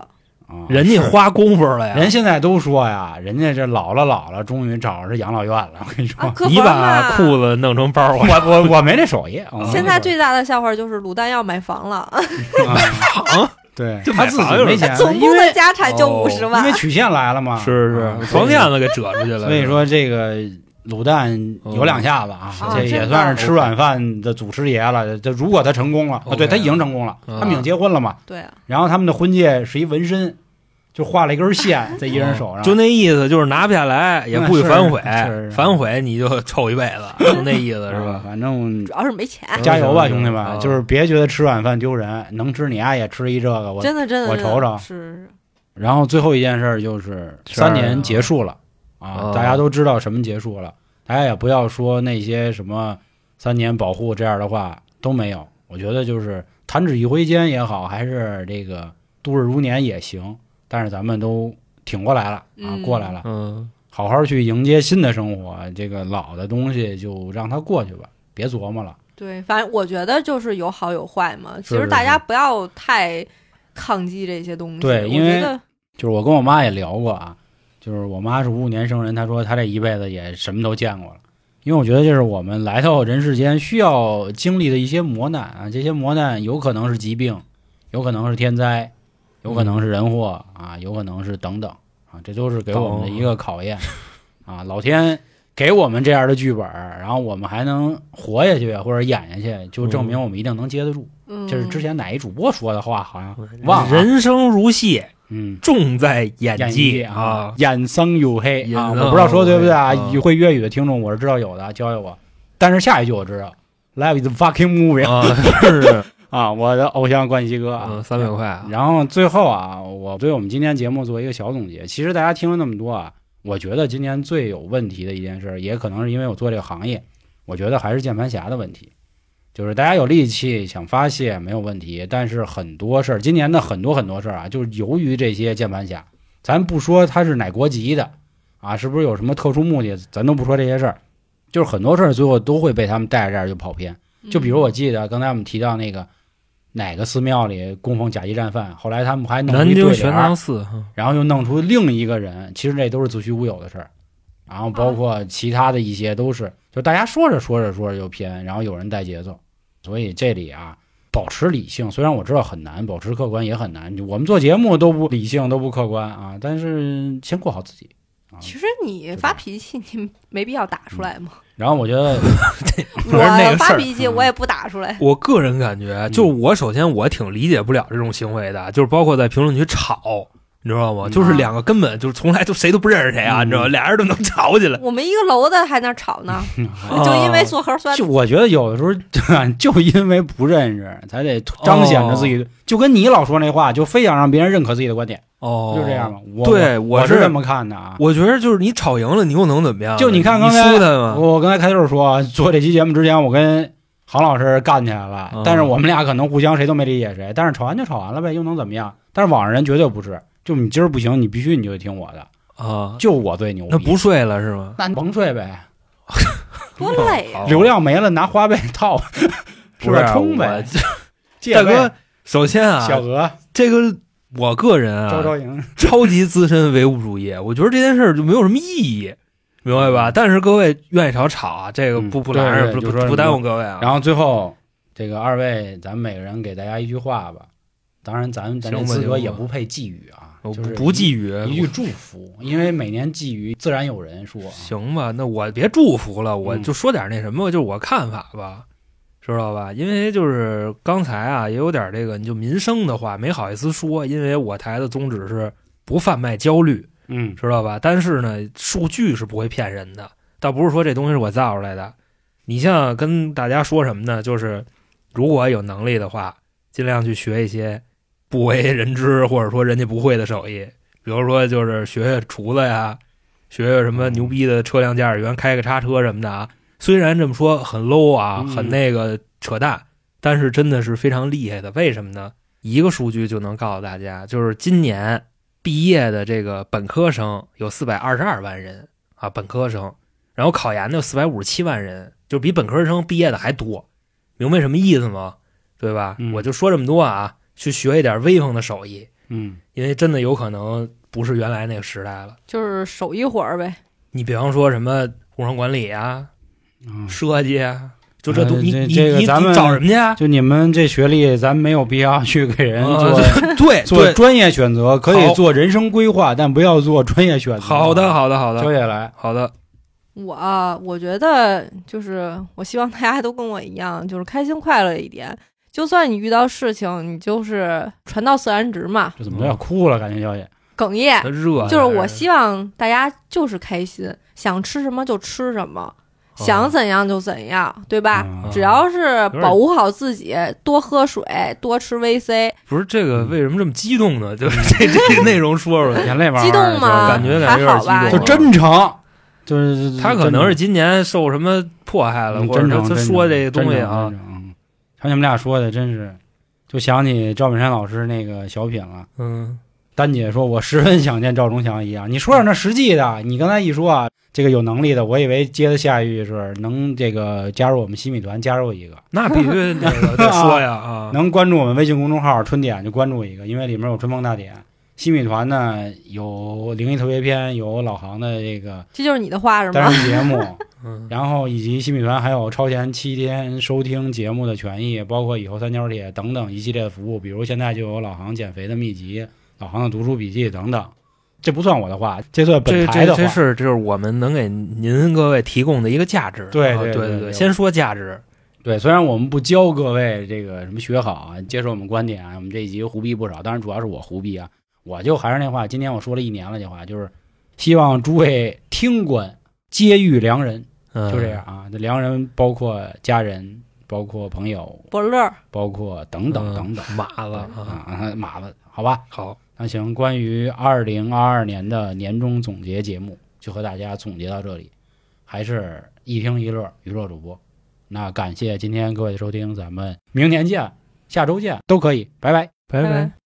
啊，人家花功夫了呀，人现在都说呀，人家这老了老了，终于找着是养老院了。我跟你说，你把裤子。弄成包啊，我我我没这手艺。现在最大的笑话就是卤蛋要买房了，(laughs) 买房对就他自己没钱，总共的家产就哦五十万因为。曲线来了嘛。是是房垫子给折出去了。所以说这个卤蛋有两下子啊，哦这也算是吃软饭的祖师爷了。这如果他成功了，啊，对他已经成功了，嗯他们已经结婚了嘛。对啊，然后他们的婚戒是一纹身，就画了一根线 (laughs) 在一人手上，就那意思，就是拿不下来也不许反悔反悔你就臭一辈子，(laughs) 就那意思是啊吧？反正主要是没钱，加油吧，兄弟们！啊就是别觉得吃软饭丢人，能吃你丫也吃一这个。我真的真的，我瞅瞅。是然后最后一件事就是三年结束了啊哦，大家都知道什么结束了，大家也不要说那些什么三年保护这样的话都没有。我觉得就是弹指一挥间也好，还是这个度日如年也行，但是咱们都挺过来了啊，嗯过来了，嗯，好好去迎接新的生活。这个老的东西就让它过去吧，别琢磨了。对，反正我觉得就是有好有坏嘛。其实大家不要太抗击这些东西。我对因为就是我跟我妈也聊过啊，就是我妈是五五年生人，她说她这一辈子也什么都见过了。因为我觉得这是我们来到人世间需要经历的一些磨难啊，这些磨难有可能是疾病，有可能是天灾，有可能是人祸啊，有可能是等等啊，这都是给我们的一个考验啊。老天给我们这样的剧本，然后我们还能活下去或者演下去，就证明我们一定能接得住。嗯，这是之前哪一主播说的话，好像忘了啊。人生如戏，嗯。重在演演技技啊，，眼生有黑啊，我不知道说对不对啊会粤语的听众我是知道有的，教教我。但是下一句我知道，Live is fucking movie 啊，是，(laughs) 啊，我的偶像冠希哥啊嗯，，三百块啊，然后最后啊，我对我们今天节目做一个小总结。其实大家听了那么多啊，我觉得今年最有问题的一件事，也可能是因为我做这个行业，我觉得还是键盘侠的问题。就是大家有力气想发泄没有问题，但是很多事儿，今年的很多很多事儿啊，就是由于这些键盘侠，咱不说他是哪国籍的啊，是不是有什么特殊目的，咱都不说这些事儿，就是很多事儿最后都会被他们带着这儿就跑偏。就比如我记得刚才我们提到那个哪个寺庙里供奉甲级战犯，后来他们还弄南一对联京玄儿奘寺，然后又弄出另一个人，其实这都是子虚乌有的事儿。然后包括其他的一些都是，就大家说着说着说着就偏，然后有人带节奏，所以这里啊，保持理性，虽然我知道很难，保持客观也很难。我们做节目都不理性，都不客观啊，但是先过好自己啊。其实你发脾气，你没必要打出来嘛。然后我觉得，(laughs) 我发脾气，嗯我也不打出来。我个人感觉，就是我首先我挺理解不了这种行为的，就是包括在评论区吵，你知道吗？嗯就是两个根本就是从来就谁都不认识谁啊，嗯你知道吗？俩人都能吵起来。我们一个楼的还那吵呢，啊就因为做核酸就。我觉得有的时候就 (laughs) 因为不认识，才得彰显着自己，就跟你老说那话，就非想让别人认可自己的观点，哦，就这样吧。我对我是这么看的啊。我觉得就是你吵赢了，你又能怎么样？就你看刚才？我刚才开头说做这期节目之前，我跟郝老师干起来了，嗯但是我们俩可能互相谁都没理解谁，但是吵完就吵完了呗，又能怎么样？但是网上人绝对不是，就你今儿不行，你必须你就得听我的，啊，就我最牛逼。那不睡了是吗？那甭睡呗，(laughs) 多累啊！(laughs) 流量没了拿花呗套，(laughs) 是吧？不是充呗，大哥，首先啊，小鹅这个我个人啊，招招，超级资深唯物主义，我觉得这件事儿就没有什么意义，明白吧？但是各位愿意吵吵啊，这个嗯不不对拦着，不不不耽误各位啊。然后最后这个二位，咱们每个人给大家一句话吧。当然，咱咱这资格也不配寄语啊，不寄语，一句祝福，因为每年寄语自然有人说啊。行吧？那我别祝福了，我嗯就说点那什么，就是我看法吧，知道吧？因为就是刚才啊，也有点这个，你就民生的话没好意思说，因为我台的宗旨是不贩卖焦虑，嗯知道吧？但是呢，数据是不会骗人的，倒不是说这东西是我造出来的。你像跟大家说什么呢？就是如果有能力的话，尽量去学一些不为人知或者说人家不会的手艺，比如说就是学学厨子呀，学学什么牛逼的车辆驾驶员，开个叉车什么的啊。虽然这么说很 low 啊，嗯很那个扯淡，但是真的是非常厉害的。为什么呢？一个数据就能告诉大家，就是今年毕业的这个本科生有四百二十二万人啊，本科生，然后考研的有四百五十七万人，就比本科生毕业的还多，明白什么意思吗？对吧？嗯我就说这么多啊，去学一点威风的手艺，嗯因为真的有可能不是原来那个时代了。就是手艺活儿呗。你比方说什么工商管理啊、嗯，设计啊，就这都、呃这你你你这个咱们找什么去啊？就你们这学历，咱没有必要去给人啊做对 (laughs) 对，做专业选择，可以做人生规划，但不要做专业选择。好的，好的，好的，交下来。好的。我我觉得就是我希望大家都跟我一样，就是开心快乐一点。就算你遇到事情，你就是船到自然直嘛，这怎么都要哭了？感觉小姐，哽咽。热呀，就是我希望大家就是开心，想吃什么就吃什么，想怎样就怎样，对吧？嗯只要是保护好自己，多喝水，多吃 VC，不是这个为什么这么激动呢？就是 (laughs) 这这内容说说，眼泪汪汪激动吗？感觉感觉有点还好吧？激动就真诚，就是他可能是今年受什么迫害了，嗯或者真诚真诚他他说这个东西啊瞧你们俩说的，真是就想起赵本山老师那个小品了。嗯，丹姐说：“我十分想念赵忠祥一样。”你说点那实际的。你刚才一说啊，这个有能力的，我以为接的下一句是能这个加入我们新米团，加入一个，那必须 (laughs) 那个得说呀啊，能关注我们微信公众号“春点”就关注一个，因为里面有春风大典。新米团呢有灵异特别篇，有老航的这个这就是你的话是单吗？人节目，嗯然后以及新米团还有超前七天收听节目的权益，包括以后三角铁等等一系列的服务，比如现在就有老航减肥的秘籍、老航的读书笔记等等。这不算我的话，这算本台的话。这这是就是我们能给您各位提供的一个价值。对啊对对对对先说价值，对，虽然我们不教各位这个什么学好啊，接受我们观点啊，我们这一集胡逼不少，当然主要是我胡逼啊。我就还是那话，今天我说了一年了，这话就是希望诸位听官皆遇良人，嗯就这样啊。这良人包括家人，包括朋友，伯乐，包括等等嗯等等。马子啊马子，好吧。好，那行，关于二零二二年的年终总结节目，就和大家总结到这里，还是一听一乐娱乐主播。那感谢今天各位的收听，咱们明年见，下周见，都可以，拜拜。拜拜拜